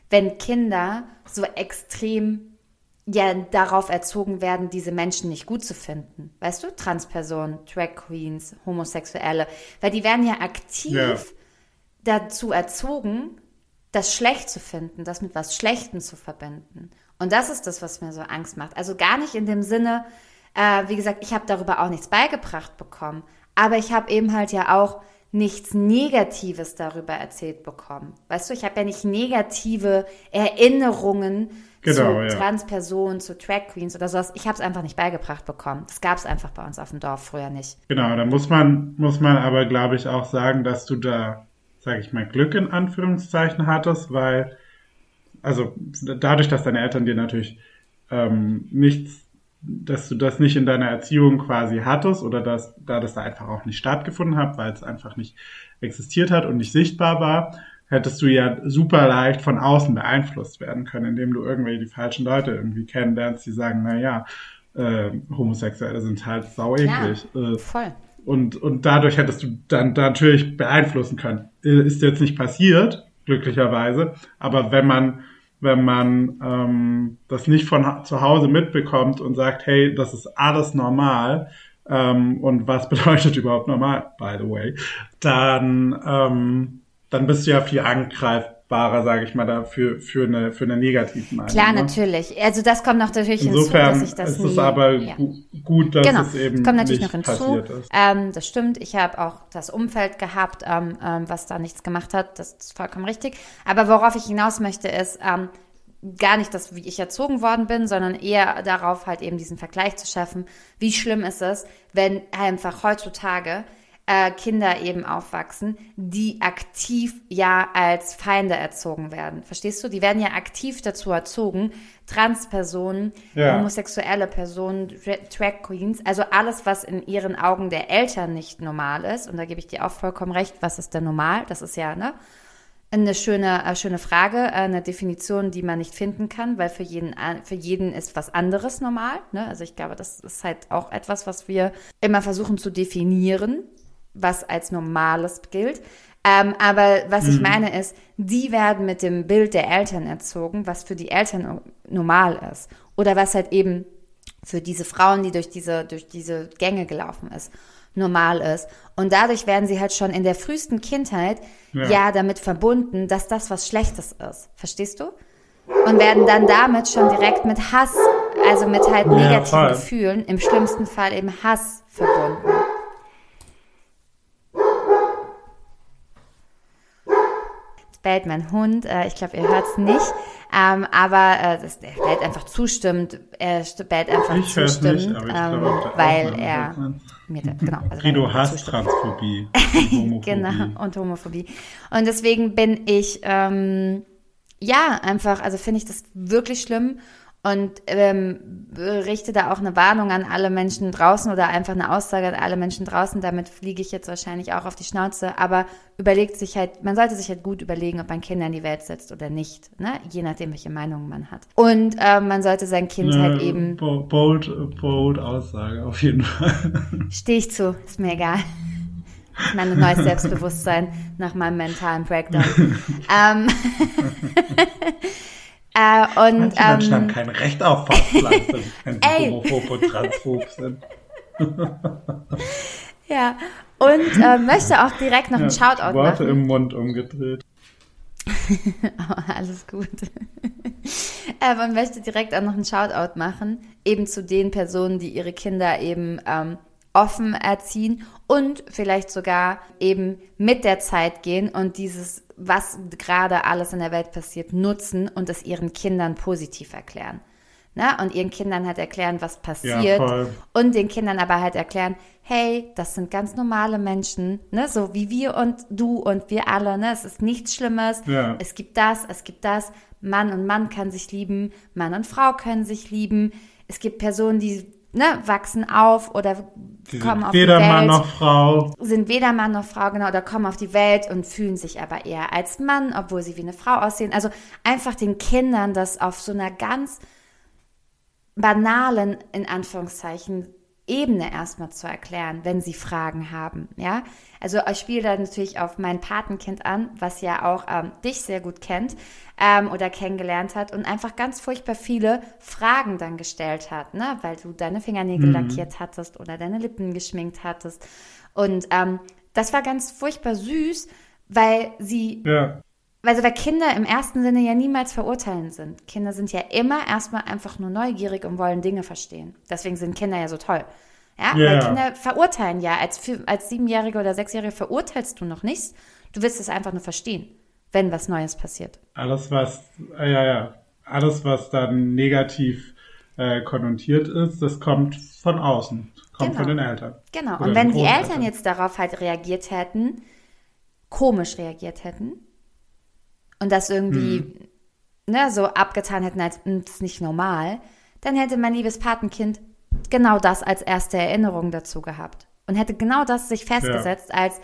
wenn Kinder so extrem ja darauf erzogen werden, diese Menschen nicht gut zu finden. Weißt du, Transpersonen, Drag Queens, Homosexuelle, weil die werden ja aktiv Ja. dazu erzogen, das schlecht zu finden, das mit was Schlechtem zu verbinden. Und das ist das, was mir so Angst macht. Also gar nicht in dem Sinne, äh, wie gesagt, ich habe darüber auch nichts beigebracht bekommen, aber ich habe eben halt ja auch nichts Negatives darüber erzählt bekommen. Weißt du, ich habe ja nicht negative Erinnerungen Genau, zu ja. Transpersonen, zu Drag Queens oder sowas. Ich habe es einfach nicht beigebracht bekommen. Das gab es einfach bei uns auf dem Dorf früher nicht. Genau, da muss man, muss man aber, glaube ich, auch sagen, dass du da, sage ich mal, Glück in Anführungszeichen hattest, weil, also dadurch, dass deine Eltern dir natürlich ähm, nichts, dass du das nicht in deiner Erziehung quasi hattest oder dass da das da einfach auch nicht stattgefunden hat, weil es einfach nicht existiert hat und nicht sichtbar war, hättest du ja super leicht von außen beeinflusst werden können, indem du irgendwie die falschen Leute irgendwie kennenlernst, die sagen, na ja, äh, Homosexuelle sind halt sau eklig. Äh, Voll. Und, und dadurch hättest du dann natürlich beeinflussen können. Ist jetzt nicht passiert, glücklicherweise, aber wenn man, wenn man ähm, das nicht von zu Hause mitbekommt und sagt, hey, das ist alles normal, ähm, und was *laughs* bedeutet überhaupt normal, by the way, dann, ähm, dann bist du ja viel angreifbarer, sage ich mal, dafür für eine, für eine negative Meinung. Klar, ne? natürlich. Also das kommt noch natürlich hinzu, Insofern dass ich das ist nie... es aber ja. gu gut, dass Genau, es eben das kommt natürlich noch hinzu. passiert ist. Ähm, das stimmt. Ich habe auch das Umfeld gehabt, ähm, ähm, was da nichts gemacht hat. Das ist vollkommen richtig. Aber worauf ich hinaus möchte, ist ähm, gar nicht das, wie ich erzogen worden bin, sondern eher darauf, halt eben diesen Vergleich zu schaffen. Wie schlimm ist es, wenn einfach heutzutage äh, Kinder eben aufwachsen, die aktiv ja als Feinde erzogen werden. Verstehst du? Die werden ja aktiv dazu erzogen, Transpersonen, Ja. homosexuelle Personen, Drag Queens, also alles, was in ihren Augen der Eltern nicht normal ist. Und da gebe ich dir auch vollkommen recht. Was ist denn normal? Das ist ja, ne? Eine schöne, äh, schöne Frage, äh, eine Definition, die man nicht finden kann, weil für jeden, für jeden ist was anderes normal. Ne? Also ich glaube, das ist halt auch etwas, was wir immer versuchen zu definieren, was als Normales gilt. Ähm, aber was ich meine ist, die werden mit dem Bild der Eltern erzogen, was für die Eltern normal ist. Oder was halt eben für diese Frauen, die durch diese, durch diese Gänge gelaufen ist, normal ist. Und dadurch werden sie halt schon in der frühesten Kindheit ja, Ja. damit verbunden, dass das was Schlechtes ist. Verstehst du? Und werden dann damit schon direkt mit Hass, also mit halt Ja, negativen voll. Gefühlen, im schlimmsten Fall eben Hass verbunden. Jetzt bellt mein Hund, äh, ich glaube, ihr hört es nicht, ähm, aber äh, das, der bellt einfach zustimmend, er bellt einfach Ich hör's zustimmend, nicht, aber ich ähm, glaube, weil er mir da, genau, also er mir hasst zustimmt. Transphobie. *laughs* und Homophobie. Genau, und Homophobie. Und deswegen bin ich, ähm, ja, einfach, also finde ich das wirklich schlimm und ähm, richte da auch eine Warnung an alle Menschen draußen oder einfach eine Aussage an alle Menschen draußen. Damit fliege ich jetzt wahrscheinlich auch auf die Schnauze. Aber überlegt sich halt, man sollte sich halt gut überlegen, ob man Kinder in die Welt setzt oder nicht. Ne? Je nachdem, welche Meinung man hat. Und ähm, man sollte sein Kind halt Eine eben, bo- bold, bold Aussage, auf jeden Fall. *laughs* stehe ich zu, ist mir egal. Mein neues Selbstbewusstsein nach meinem mentalen Breakdown. *laughs* ähm, *laughs* äh, und Manche Menschen haben ähm, kein Recht auf Fortpflanzung, *laughs* wenn sie homophob und transphob sind. *laughs* ja, und äh, möchte auch direkt noch einen Ja, Shoutout Worte machen. im Mund umgedreht. *laughs* Alles gut. äh, man möchte direkt auch noch einen Shoutout machen, eben zu den Personen, die ihre Kinder eben ähm, offen erziehen und vielleicht sogar eben mit der Zeit gehen und dieses, was gerade alles in der Welt passiert, nutzen und es ihren Kindern positiv erklären. Na, und ihren Kindern halt erklären, was passiert. voll. und den Kindern aber halt erklären, hey, das sind ganz normale Menschen, ne, so wie wir und du und wir alle, ne, es ist nichts Schlimmes. Ja. Es gibt das, es gibt das. Mann und Mann kann sich lieben, Mann und Frau können sich lieben. Es gibt Personen, die ne, wachsen auf oder Die kommen auf weder die Welt Mann noch Frau. sind weder Mann noch Frau, genau, oder kommen auf die Welt und fühlen sich aber eher als Mann, obwohl sie wie eine Frau aussehen. Also einfach den Kindern das auf so einer ganz banalen, in Anführungszeichen, Ebene erstmal zu erklären, wenn sie Fragen haben, ja. Also ich spiele da natürlich auf mein Patenkind an, was ja auch ähm, dich sehr gut kennt ähm, oder kennengelernt hat und einfach ganz furchtbar viele Fragen dann gestellt hat, ne, weil du deine Fingernägel lackiert hattest oder deine Lippen geschminkt hattest und ähm, das war ganz furchtbar süß, weil sie Ja. Also weil Kinder im ersten Sinne ja niemals verurteilen sind. Kinder sind ja immer erstmal einfach nur neugierig und wollen Dinge verstehen. Deswegen sind Kinder ja so toll. Ja, Ja. weil Kinder verurteilen ja. Als, als Siebenjährige oder Sechsjährige verurteilst du noch nichts. Du willst es einfach nur verstehen, wenn was Neues passiert. Alles, was, äh, ja, ja, alles, was dann negativ äh, konnotiert ist, das kommt von außen, kommt Genau. von den Eltern. Genau. Oder Und wenn die. Eltern jetzt darauf halt reagiert hätten, komisch reagiert hätten und das irgendwie ne, so abgetan hätten als "Mm, das ist nicht normal, dann hätte mein liebes Patenkind genau das als erste Erinnerung dazu gehabt und hätte genau das sich festgesetzt als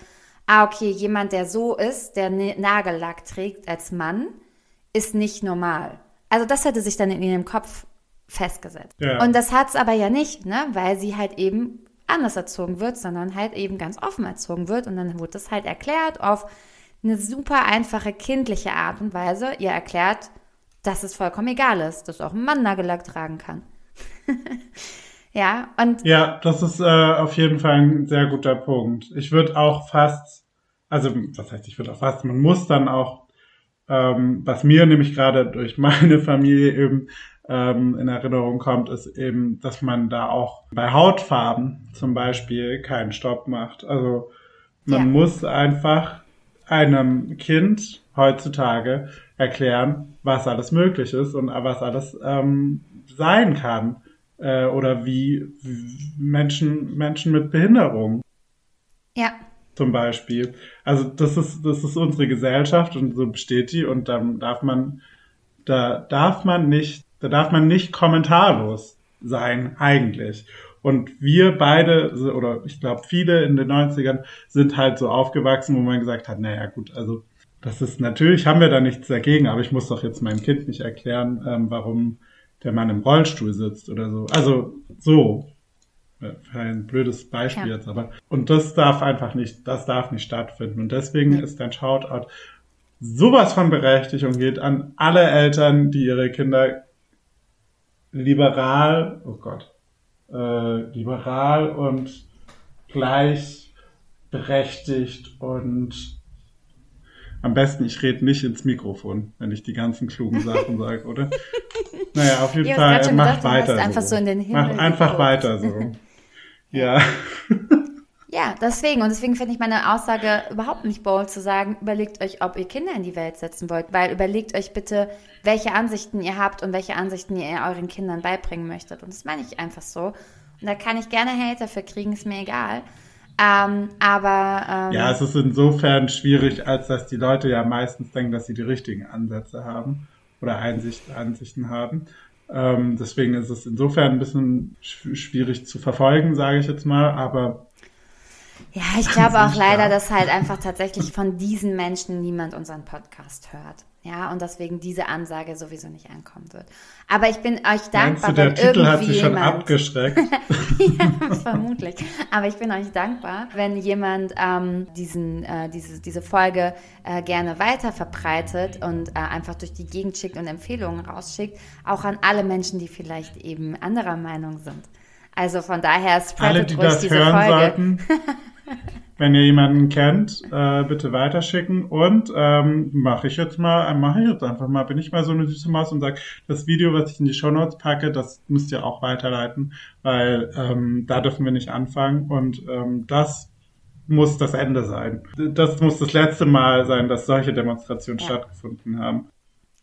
ah okay, jemand, der so ist, der Nagellack trägt als Mann, ist nicht normal. Also das hätte sich dann in ihrem Kopf festgesetzt. Ja. Und das hat's aber ja nicht, ne, weil sie halt eben anders erzogen wird, sondern halt eben ganz offen erzogen wird und dann wurde das halt erklärt auf eine super einfache kindliche Art und Weise. Ihr erklärt, dass es vollkommen egal ist, dass auch ein Mann Nagellack tragen kann. *laughs* ja, und Ja, das ist äh, auf jeden Fall ein sehr guter Punkt. Ich würde auch fast, also was heißt, ich würde auch fast, man muss dann auch, ähm, was mir nämlich gerade durch *laughs* meine Familie eben ähm, in Erinnerung kommt, ist eben, dass man da auch bei Hautfarben zum Beispiel keinen Stopp macht. Also man Ja. muss einfach einem Kind heutzutage erklären, was alles möglich ist und was alles ähm, sein kann äh, oder wie wie Menschen Menschen mit Behinderung ja, zum Beispiel. Also das ist das ist unsere Gesellschaft und so besteht die und dann darf man da darf man nicht da darf man nicht kommentarlos sein eigentlich. Und wir beide, oder ich glaube viele in den 90ern, sind halt so aufgewachsen, wo man gesagt hat, naja gut, also das ist natürlich, haben wir da nichts dagegen, aber ich muss doch jetzt meinem Kind nicht erklären, ähm, warum der Mann im Rollstuhl sitzt oder so. Also so. Ein blödes Beispiel Ja. jetzt, aber. Und das darf einfach nicht, das darf nicht stattfinden. Und deswegen ist ein Shoutout sowas von Berechtigung geht an alle Eltern, die ihre Kinder liberal, oh Gott, äh, liberal und gleichberechtigt und am besten, ich rede nicht ins Mikrofon, wenn ich die ganzen klugen Sachen sage, oder? *laughs* Naja, auf jeden hab's Fall, macht gedacht, hast weiter einfach so. so in den Himmel Macht einfach weiter so. *laughs* Ja. *laughs* Ja, deswegen. Und deswegen finde ich meine Aussage überhaupt nicht bold zu sagen, überlegt euch, ob ihr Kinder in die Welt setzen wollt. Weil überlegt euch bitte, welche Ansichten ihr habt und welche Ansichten ihr euren Kindern beibringen möchtet. Und das meine ich einfach so. Und da kann ich gerne Hate dafür kriegen, ist mir egal. Ähm, aber ähm, Ja, es ist insofern schwierig, als dass die Leute ja meistens denken, dass sie die richtigen Ansätze haben oder Einsicht, Ansichten haben. Ähm, deswegen ist es insofern ein bisschen sch- schwierig zu verfolgen, sage ich jetzt mal. Aber Ja, ich glaube auch leider, dass halt einfach tatsächlich von diesen Menschen niemand unseren Podcast hört. Ja, und deswegen diese Ansage sowieso nicht ankommen wird. Aber ich bin euch meinst dankbar, du, der wenn Titel hat irgendwie sich schon jemand, abgeschreckt? *laughs* ja, vermutlich. Aber ich bin euch dankbar, wenn jemand ähm, diesen, äh, diese, diese Folge äh, gerne weiter verbreitet und äh, einfach durch die Gegend schickt und Empfehlungen rausschickt, auch an alle Menschen, die vielleicht eben anderer Meinung sind. Also von daher Alle, spreadet die ruhig das diese hören Folge. *laughs* wenn ihr jemanden kennt, äh, bitte weiterschicken. Und ähm, mache ich jetzt mal, mache ich jetzt einfach mal, bin ich mal so eine süße Maus und sage, das Video, was ich in die Shownotes packe, das müsst ihr auch weiterleiten, weil ähm, da dürfen wir nicht anfangen. Und ähm, das muss das Ende sein. Das muss das letzte Mal sein, dass solche Demonstrationen Ja. stattgefunden haben.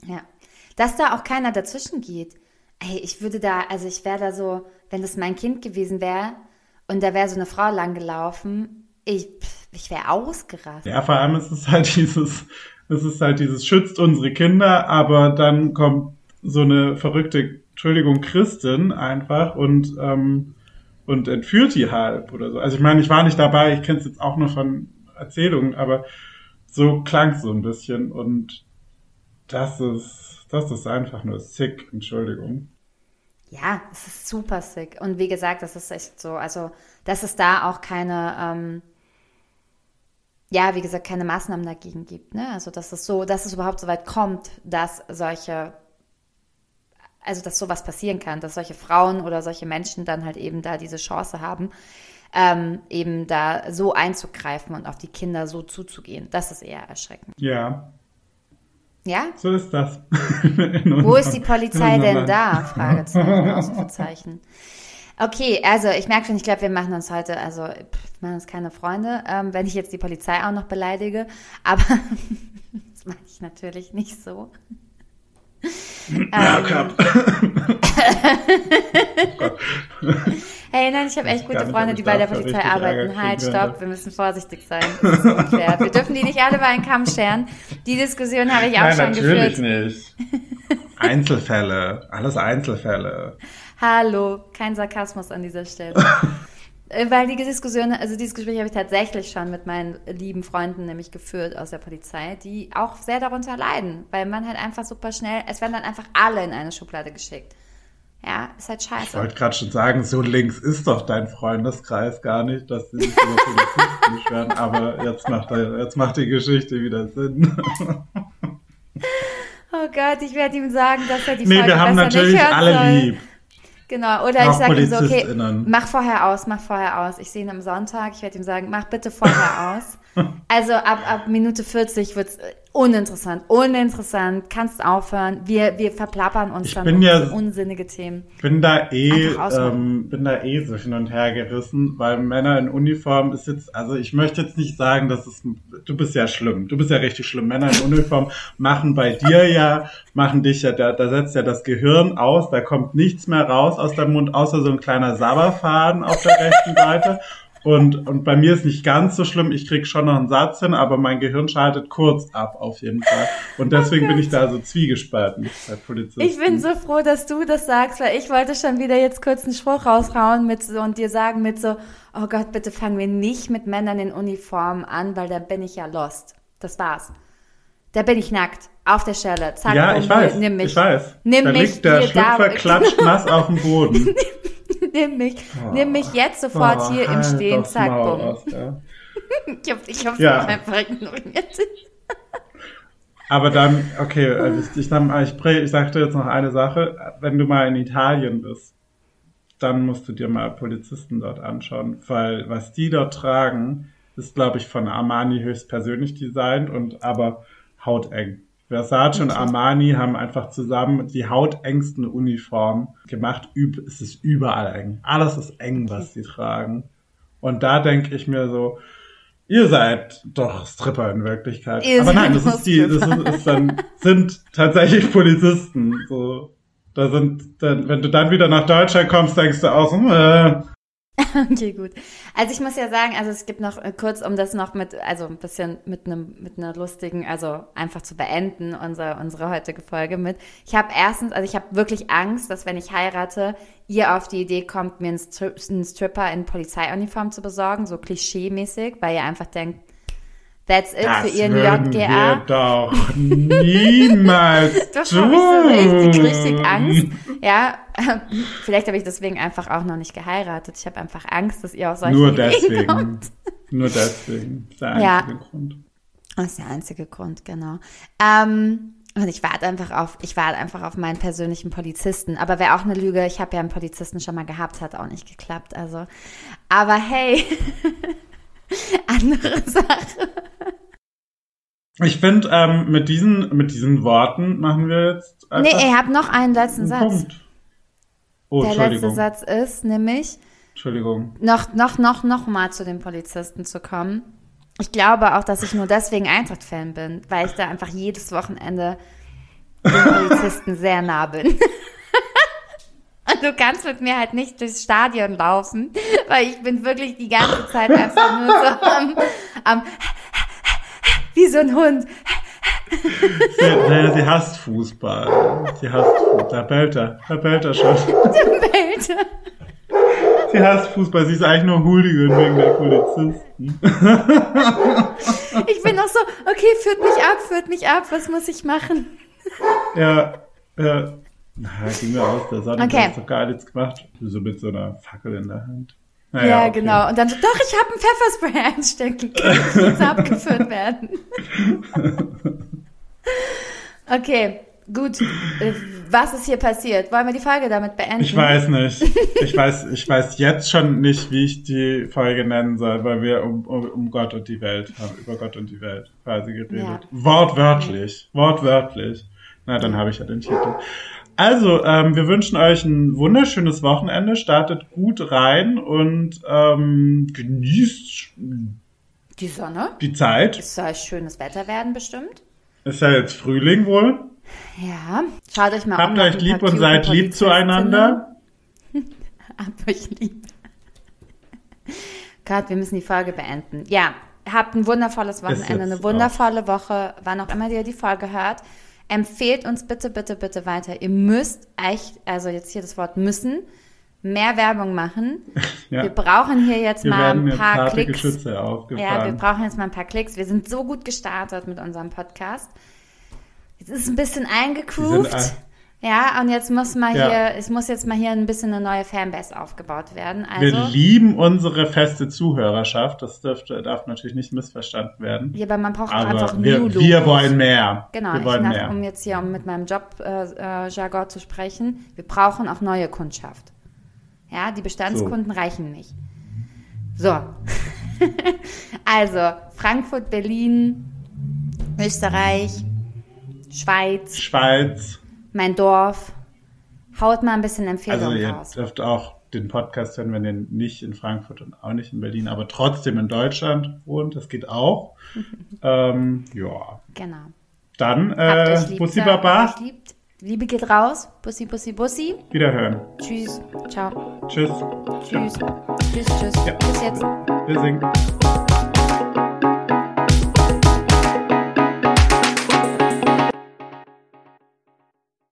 Ja. Dass da auch keiner dazwischen geht. Ey, ich würde da, also ich wäre da so, wenn das mein Kind gewesen wäre und da wäre so eine Frau lang gelaufen, ich, ich wäre ausgerastet. Ja, vor allem ist es halt dieses, es ist halt dieses schützt unsere Kinder, aber dann kommt so eine verrückte, Entschuldigung, Christin einfach und ähm, und entführt die halb oder so. Also ich meine, ich war nicht dabei, ich kenne es jetzt auch nur von Erzählungen, aber so klang es so ein bisschen und das ist, das ist einfach nur sick, Entschuldigung. Ja, es ist super sick. Und wie gesagt, das ist echt so, also, dass es da auch keine, ähm, ja, wie gesagt, keine Maßnahmen dagegen gibt. Ne? Also, dass es so, dass es überhaupt so weit kommt, dass solche, also, dass sowas passieren kann, dass solche Frauen oder solche Menschen dann halt eben da diese Chance haben, ähm, eben da so einzugreifen und auf die Kinder so zuzugehen. Das ist eher erschreckend. Ja, Ja? so ist das. *laughs* Wo ist die Polizei denn da? Fragezeichen, Ausrufezeichen. Okay, also ich merke schon, ich glaube, wir machen uns heute, also pff, wir machen uns keine Freunde, ähm, wenn ich jetzt die Polizei auch noch beleidige. Aber *laughs* das mache ich natürlich nicht so. Ja, Ähm, klar. *laughs* Hey, nein, ich habe echt gute Freunde, die bei der Polizei arbeiten. Halt, stopp, wir müssen vorsichtig sein. Das ist unfair. wir dürfen die nicht alle über einen Kamm scheren. Die Diskussion habe ich auch Nein, schon natürlich geführt. nicht. *laughs* Einzelfälle. Alles Einzelfälle. Hallo, kein Sarkasmus an dieser Stelle. *laughs* Äh, Weil die Diskussion, also dieses Gespräch habe ich tatsächlich schon mit meinen lieben Freunden nämlich geführt aus der Polizei, die auch sehr darunter leiden, weil man halt einfach super schnell, es werden dann einfach alle in eine Schublade geschickt. Ja, ist halt Ich scheiße. wollte gerade schon sagen, so links ist doch dein Freundeskreis gar nicht, dass sie sich über Polizisten *laughs* beschweren, aber jetzt macht, er, jetzt macht die Geschichte wieder Sinn. *laughs* Oh Gott, ich werde ihm sagen, dass er die nee, Folge wir haben natürlich alle soll. lieb. Genau, oder ich sage ihm so, okay, mach vorher aus, mach vorher aus. Ich sehe ihn am Sonntag, ich werde ihm sagen, mach bitte vorher *laughs* aus. Also ab, ab Minute 40 wird's äh, uninteressant, uninteressant, kannst aufhören. Wir, wir verplappern uns Ich dann bin um ja- unsinnige Themen. bin da eh, ähm, bin da eh so hin und her gerissen, weil Männer in Uniform ist jetzt, also ich möchte jetzt nicht sagen, dass es, du bist ja schlimm, du bist ja richtig schlimm. Männer in Uniform machen bei dir ja, machen dich ja, da, da setzt ja das Gehirn aus, da kommt nichts mehr raus aus deinem Mund, außer so ein kleiner Sabberfaden auf der rechten Seite. Und, und bei mir ist nicht ganz so schlimm, ich krieg schon noch einen Satz hin, aber mein Gehirn schaltet kurz ab auf jeden Fall. Und deswegen bin ich da so zwiegespalten bei Polizisten. Ich bin so froh, dass du das sagst, weil ich wollte schon wieder jetzt kurz einen Spruch raushauen mit so und dir sagen mit so, oh Gott, bitte fangen wir nicht mit Männern in Uniformen an, weil da bin ich ja lost. Das war's. Da bin ich nackt, auf der Stelle. Zack, Ja, ich weiß. Nimm mich. Ich weiß. Nimm da mich liegt der da- Schlüpfer klatscht nass auf dem Boden. *laughs* *laughs* nimm mich. Nimm mich jetzt sofort Oh, hier im halt Stehen, aufs zack, bumm. Oskar. *laughs* Ich hab, ich hab's Ja. einfach ignoriert. *laughs* Aber dann, okay, also ich, ich, ich, ich sagte jetzt noch eine Sache. Wenn du mal in Italien bist, dann musst du dir mal Polizisten dort anschauen, weil was die dort tragen, ist, glaube ich, von Armani höchstpersönlich designt und aber hauteng. Versace und Armani haben einfach zusammen die hautengsten Uniformen gemacht. Üb- Es ist überall eng. Alles ist eng, was die tragen. Und da denke ich mir so, ihr seid doch Stripper in Wirklichkeit. Ihr Aber nein, das ist die, das ist, ist dann, sind tatsächlich Polizisten. So, da sind, dann, wenn du dann wieder nach Deutschland kommst, denkst du auch, so, äh, *laughs* Okay, gut. Also ich muss ja sagen, also es gibt noch äh, kurz, um das noch mit, also ein bisschen mit einem, mit einer lustigen, also einfach zu beenden, unsere, unsere heutige Folge mit. Ich habe erstens, also ich habe wirklich Angst, dass wenn ich heirate, ihr auf die Idee kommt, mir einen, Stri einen Stripper in Polizeiuniform zu besorgen, so klischee-mäßig, weil ihr einfach denkt, that's it das für ihren würden JGA. wir doch niemals *laughs* Das tun. habe ich so richtig, richtig Angst. Ja, *laughs* vielleicht habe ich deswegen einfach auch noch nicht geheiratet. Ich habe einfach Angst, dass ihr auf solche Nur Ideen deswegen. kommt. Nur deswegen. Das ist der Ja. einzige Grund. Das ist der einzige Grund, genau. Ähm, und ich warte einfach auf, ich warte einfach auf meinen persönlichen Polizisten. Aber wäre auch eine Lüge. Ich habe ja einen Polizisten schon mal gehabt, hat auch nicht geklappt. Also, aber hey, *laughs* *laughs* andere Sache. Ich finde, ähm, mit diesen, mit diesen Worten machen wir jetzt Nee, ihr habt noch einen letzten einen Satz. Punkt. Oh, Der letzte. Satz ist nämlich, Entschuldigung. noch, noch, noch, noch mal zu den Polizisten zu kommen. Ich glaube auch, dass ich nur deswegen Eintracht-Fan bin, weil ich da einfach jedes Wochenende den Polizisten sehr nah bin. *laughs* Und du kannst mit mir halt nicht durchs Stadion laufen, *laughs* weil ich bin wirklich die ganze Zeit einfach nur so *laughs* am, am wie so ein Hund. Sie, hasst Fußball. Sie hasst Fußball. Da bellt er. Da bellt er schon. *laughs* Welt. Sie hasst Fußball. Sie ist eigentlich nur Hooligan wegen der Polizisten. Ich bin noch so, okay, führt mich ab, führt mich ab, was muss ich machen? Ja, ja. Na, ging mir aus der Sonne. Okay. Doch gar nichts gemacht. So mit so einer Fackel in der Hand. Ja, Naja, okay. genau. Und dann so, doch, ich habe ein Pfefferspray einstecken. Kann ich jetzt abgeführt werden? *laughs* okay, gut. Äh, Was ist hier passiert? Wollen wir die Folge damit beenden? Ich weiß nicht. Ich weiß, ich weiß jetzt schon nicht, wie ich die Folge nennen soll, weil wir um, um, um Gott und die Welt haben, über Gott und die Welt quasi geredet. Ja. Wortwörtlich. Wortwörtlich. Na, dann habe ich ja den Titel. Also, ähm, wir wünschen euch ein wunderschönes Wochenende. Startet gut rein und ähm, genießt Die Sonne. die Zeit. Es soll schönes Wetter werden bestimmt. Ist ja jetzt Frühling wohl. Ja, schaut euch mal Habt um nach euch lieb und seid lieb zueinander. *laughs* Habt euch lieb. Gott, wir müssen die Folge beenden. Ja, habt ein wundervolles Wochenende, eine wundervolle Woche, wann auch immer ihr die Folge hört. Empfehlt uns bitte, bitte, bitte weiter. Ihr müsst echt, also jetzt hier das Wort müssen, mehr Werbung machen. *laughs* Ja. Wir brauchen hier jetzt Wir mal ein paar Klicks. Ja, wir brauchen jetzt mal ein paar Klicks. Wir sind so gut gestartet mit unserem Podcast. Jetzt ist es ein bisschen eingegroovt. Ja, und jetzt muss mal Ja. hier, es muss jetzt mal hier ein bisschen eine neue Fanbase aufgebaut werden. Wir Also, lieben unsere feste Zuhörerschaft. Das dürfte, darf natürlich nicht missverstanden werden. ja, aber man braucht auch einfach Aber wir, New wir wollen mehr. Genau, wir ich wollen nach, mehr. um jetzt hier um mit meinem Job-Jargon äh, Jargon zu sprechen, wir brauchen auch neue Kundschaft. Ja, die Bestandskunden reichen nicht. So. *laughs* also, Frankfurt, Berlin, Österreich, Schweiz, Schweiz. Mein Dorf. Haut mal ein bisschen Also Empfehlungen ihr raus. dürft auch den Podcast hören, wenn ihr nicht in Frankfurt und auch nicht in Berlin, aber trotzdem in Deutschland wohnt. Das geht auch. *laughs* ähm, ja. Genau. Dann äh, Bussi Baba. Liebe geht raus. Bussi, bussi, bussi. Wiederhören. Tschüss. Ciao. Tschüss. Tschüss. Tschüss, tschüss. Ja. Bis jetzt. Wir singen.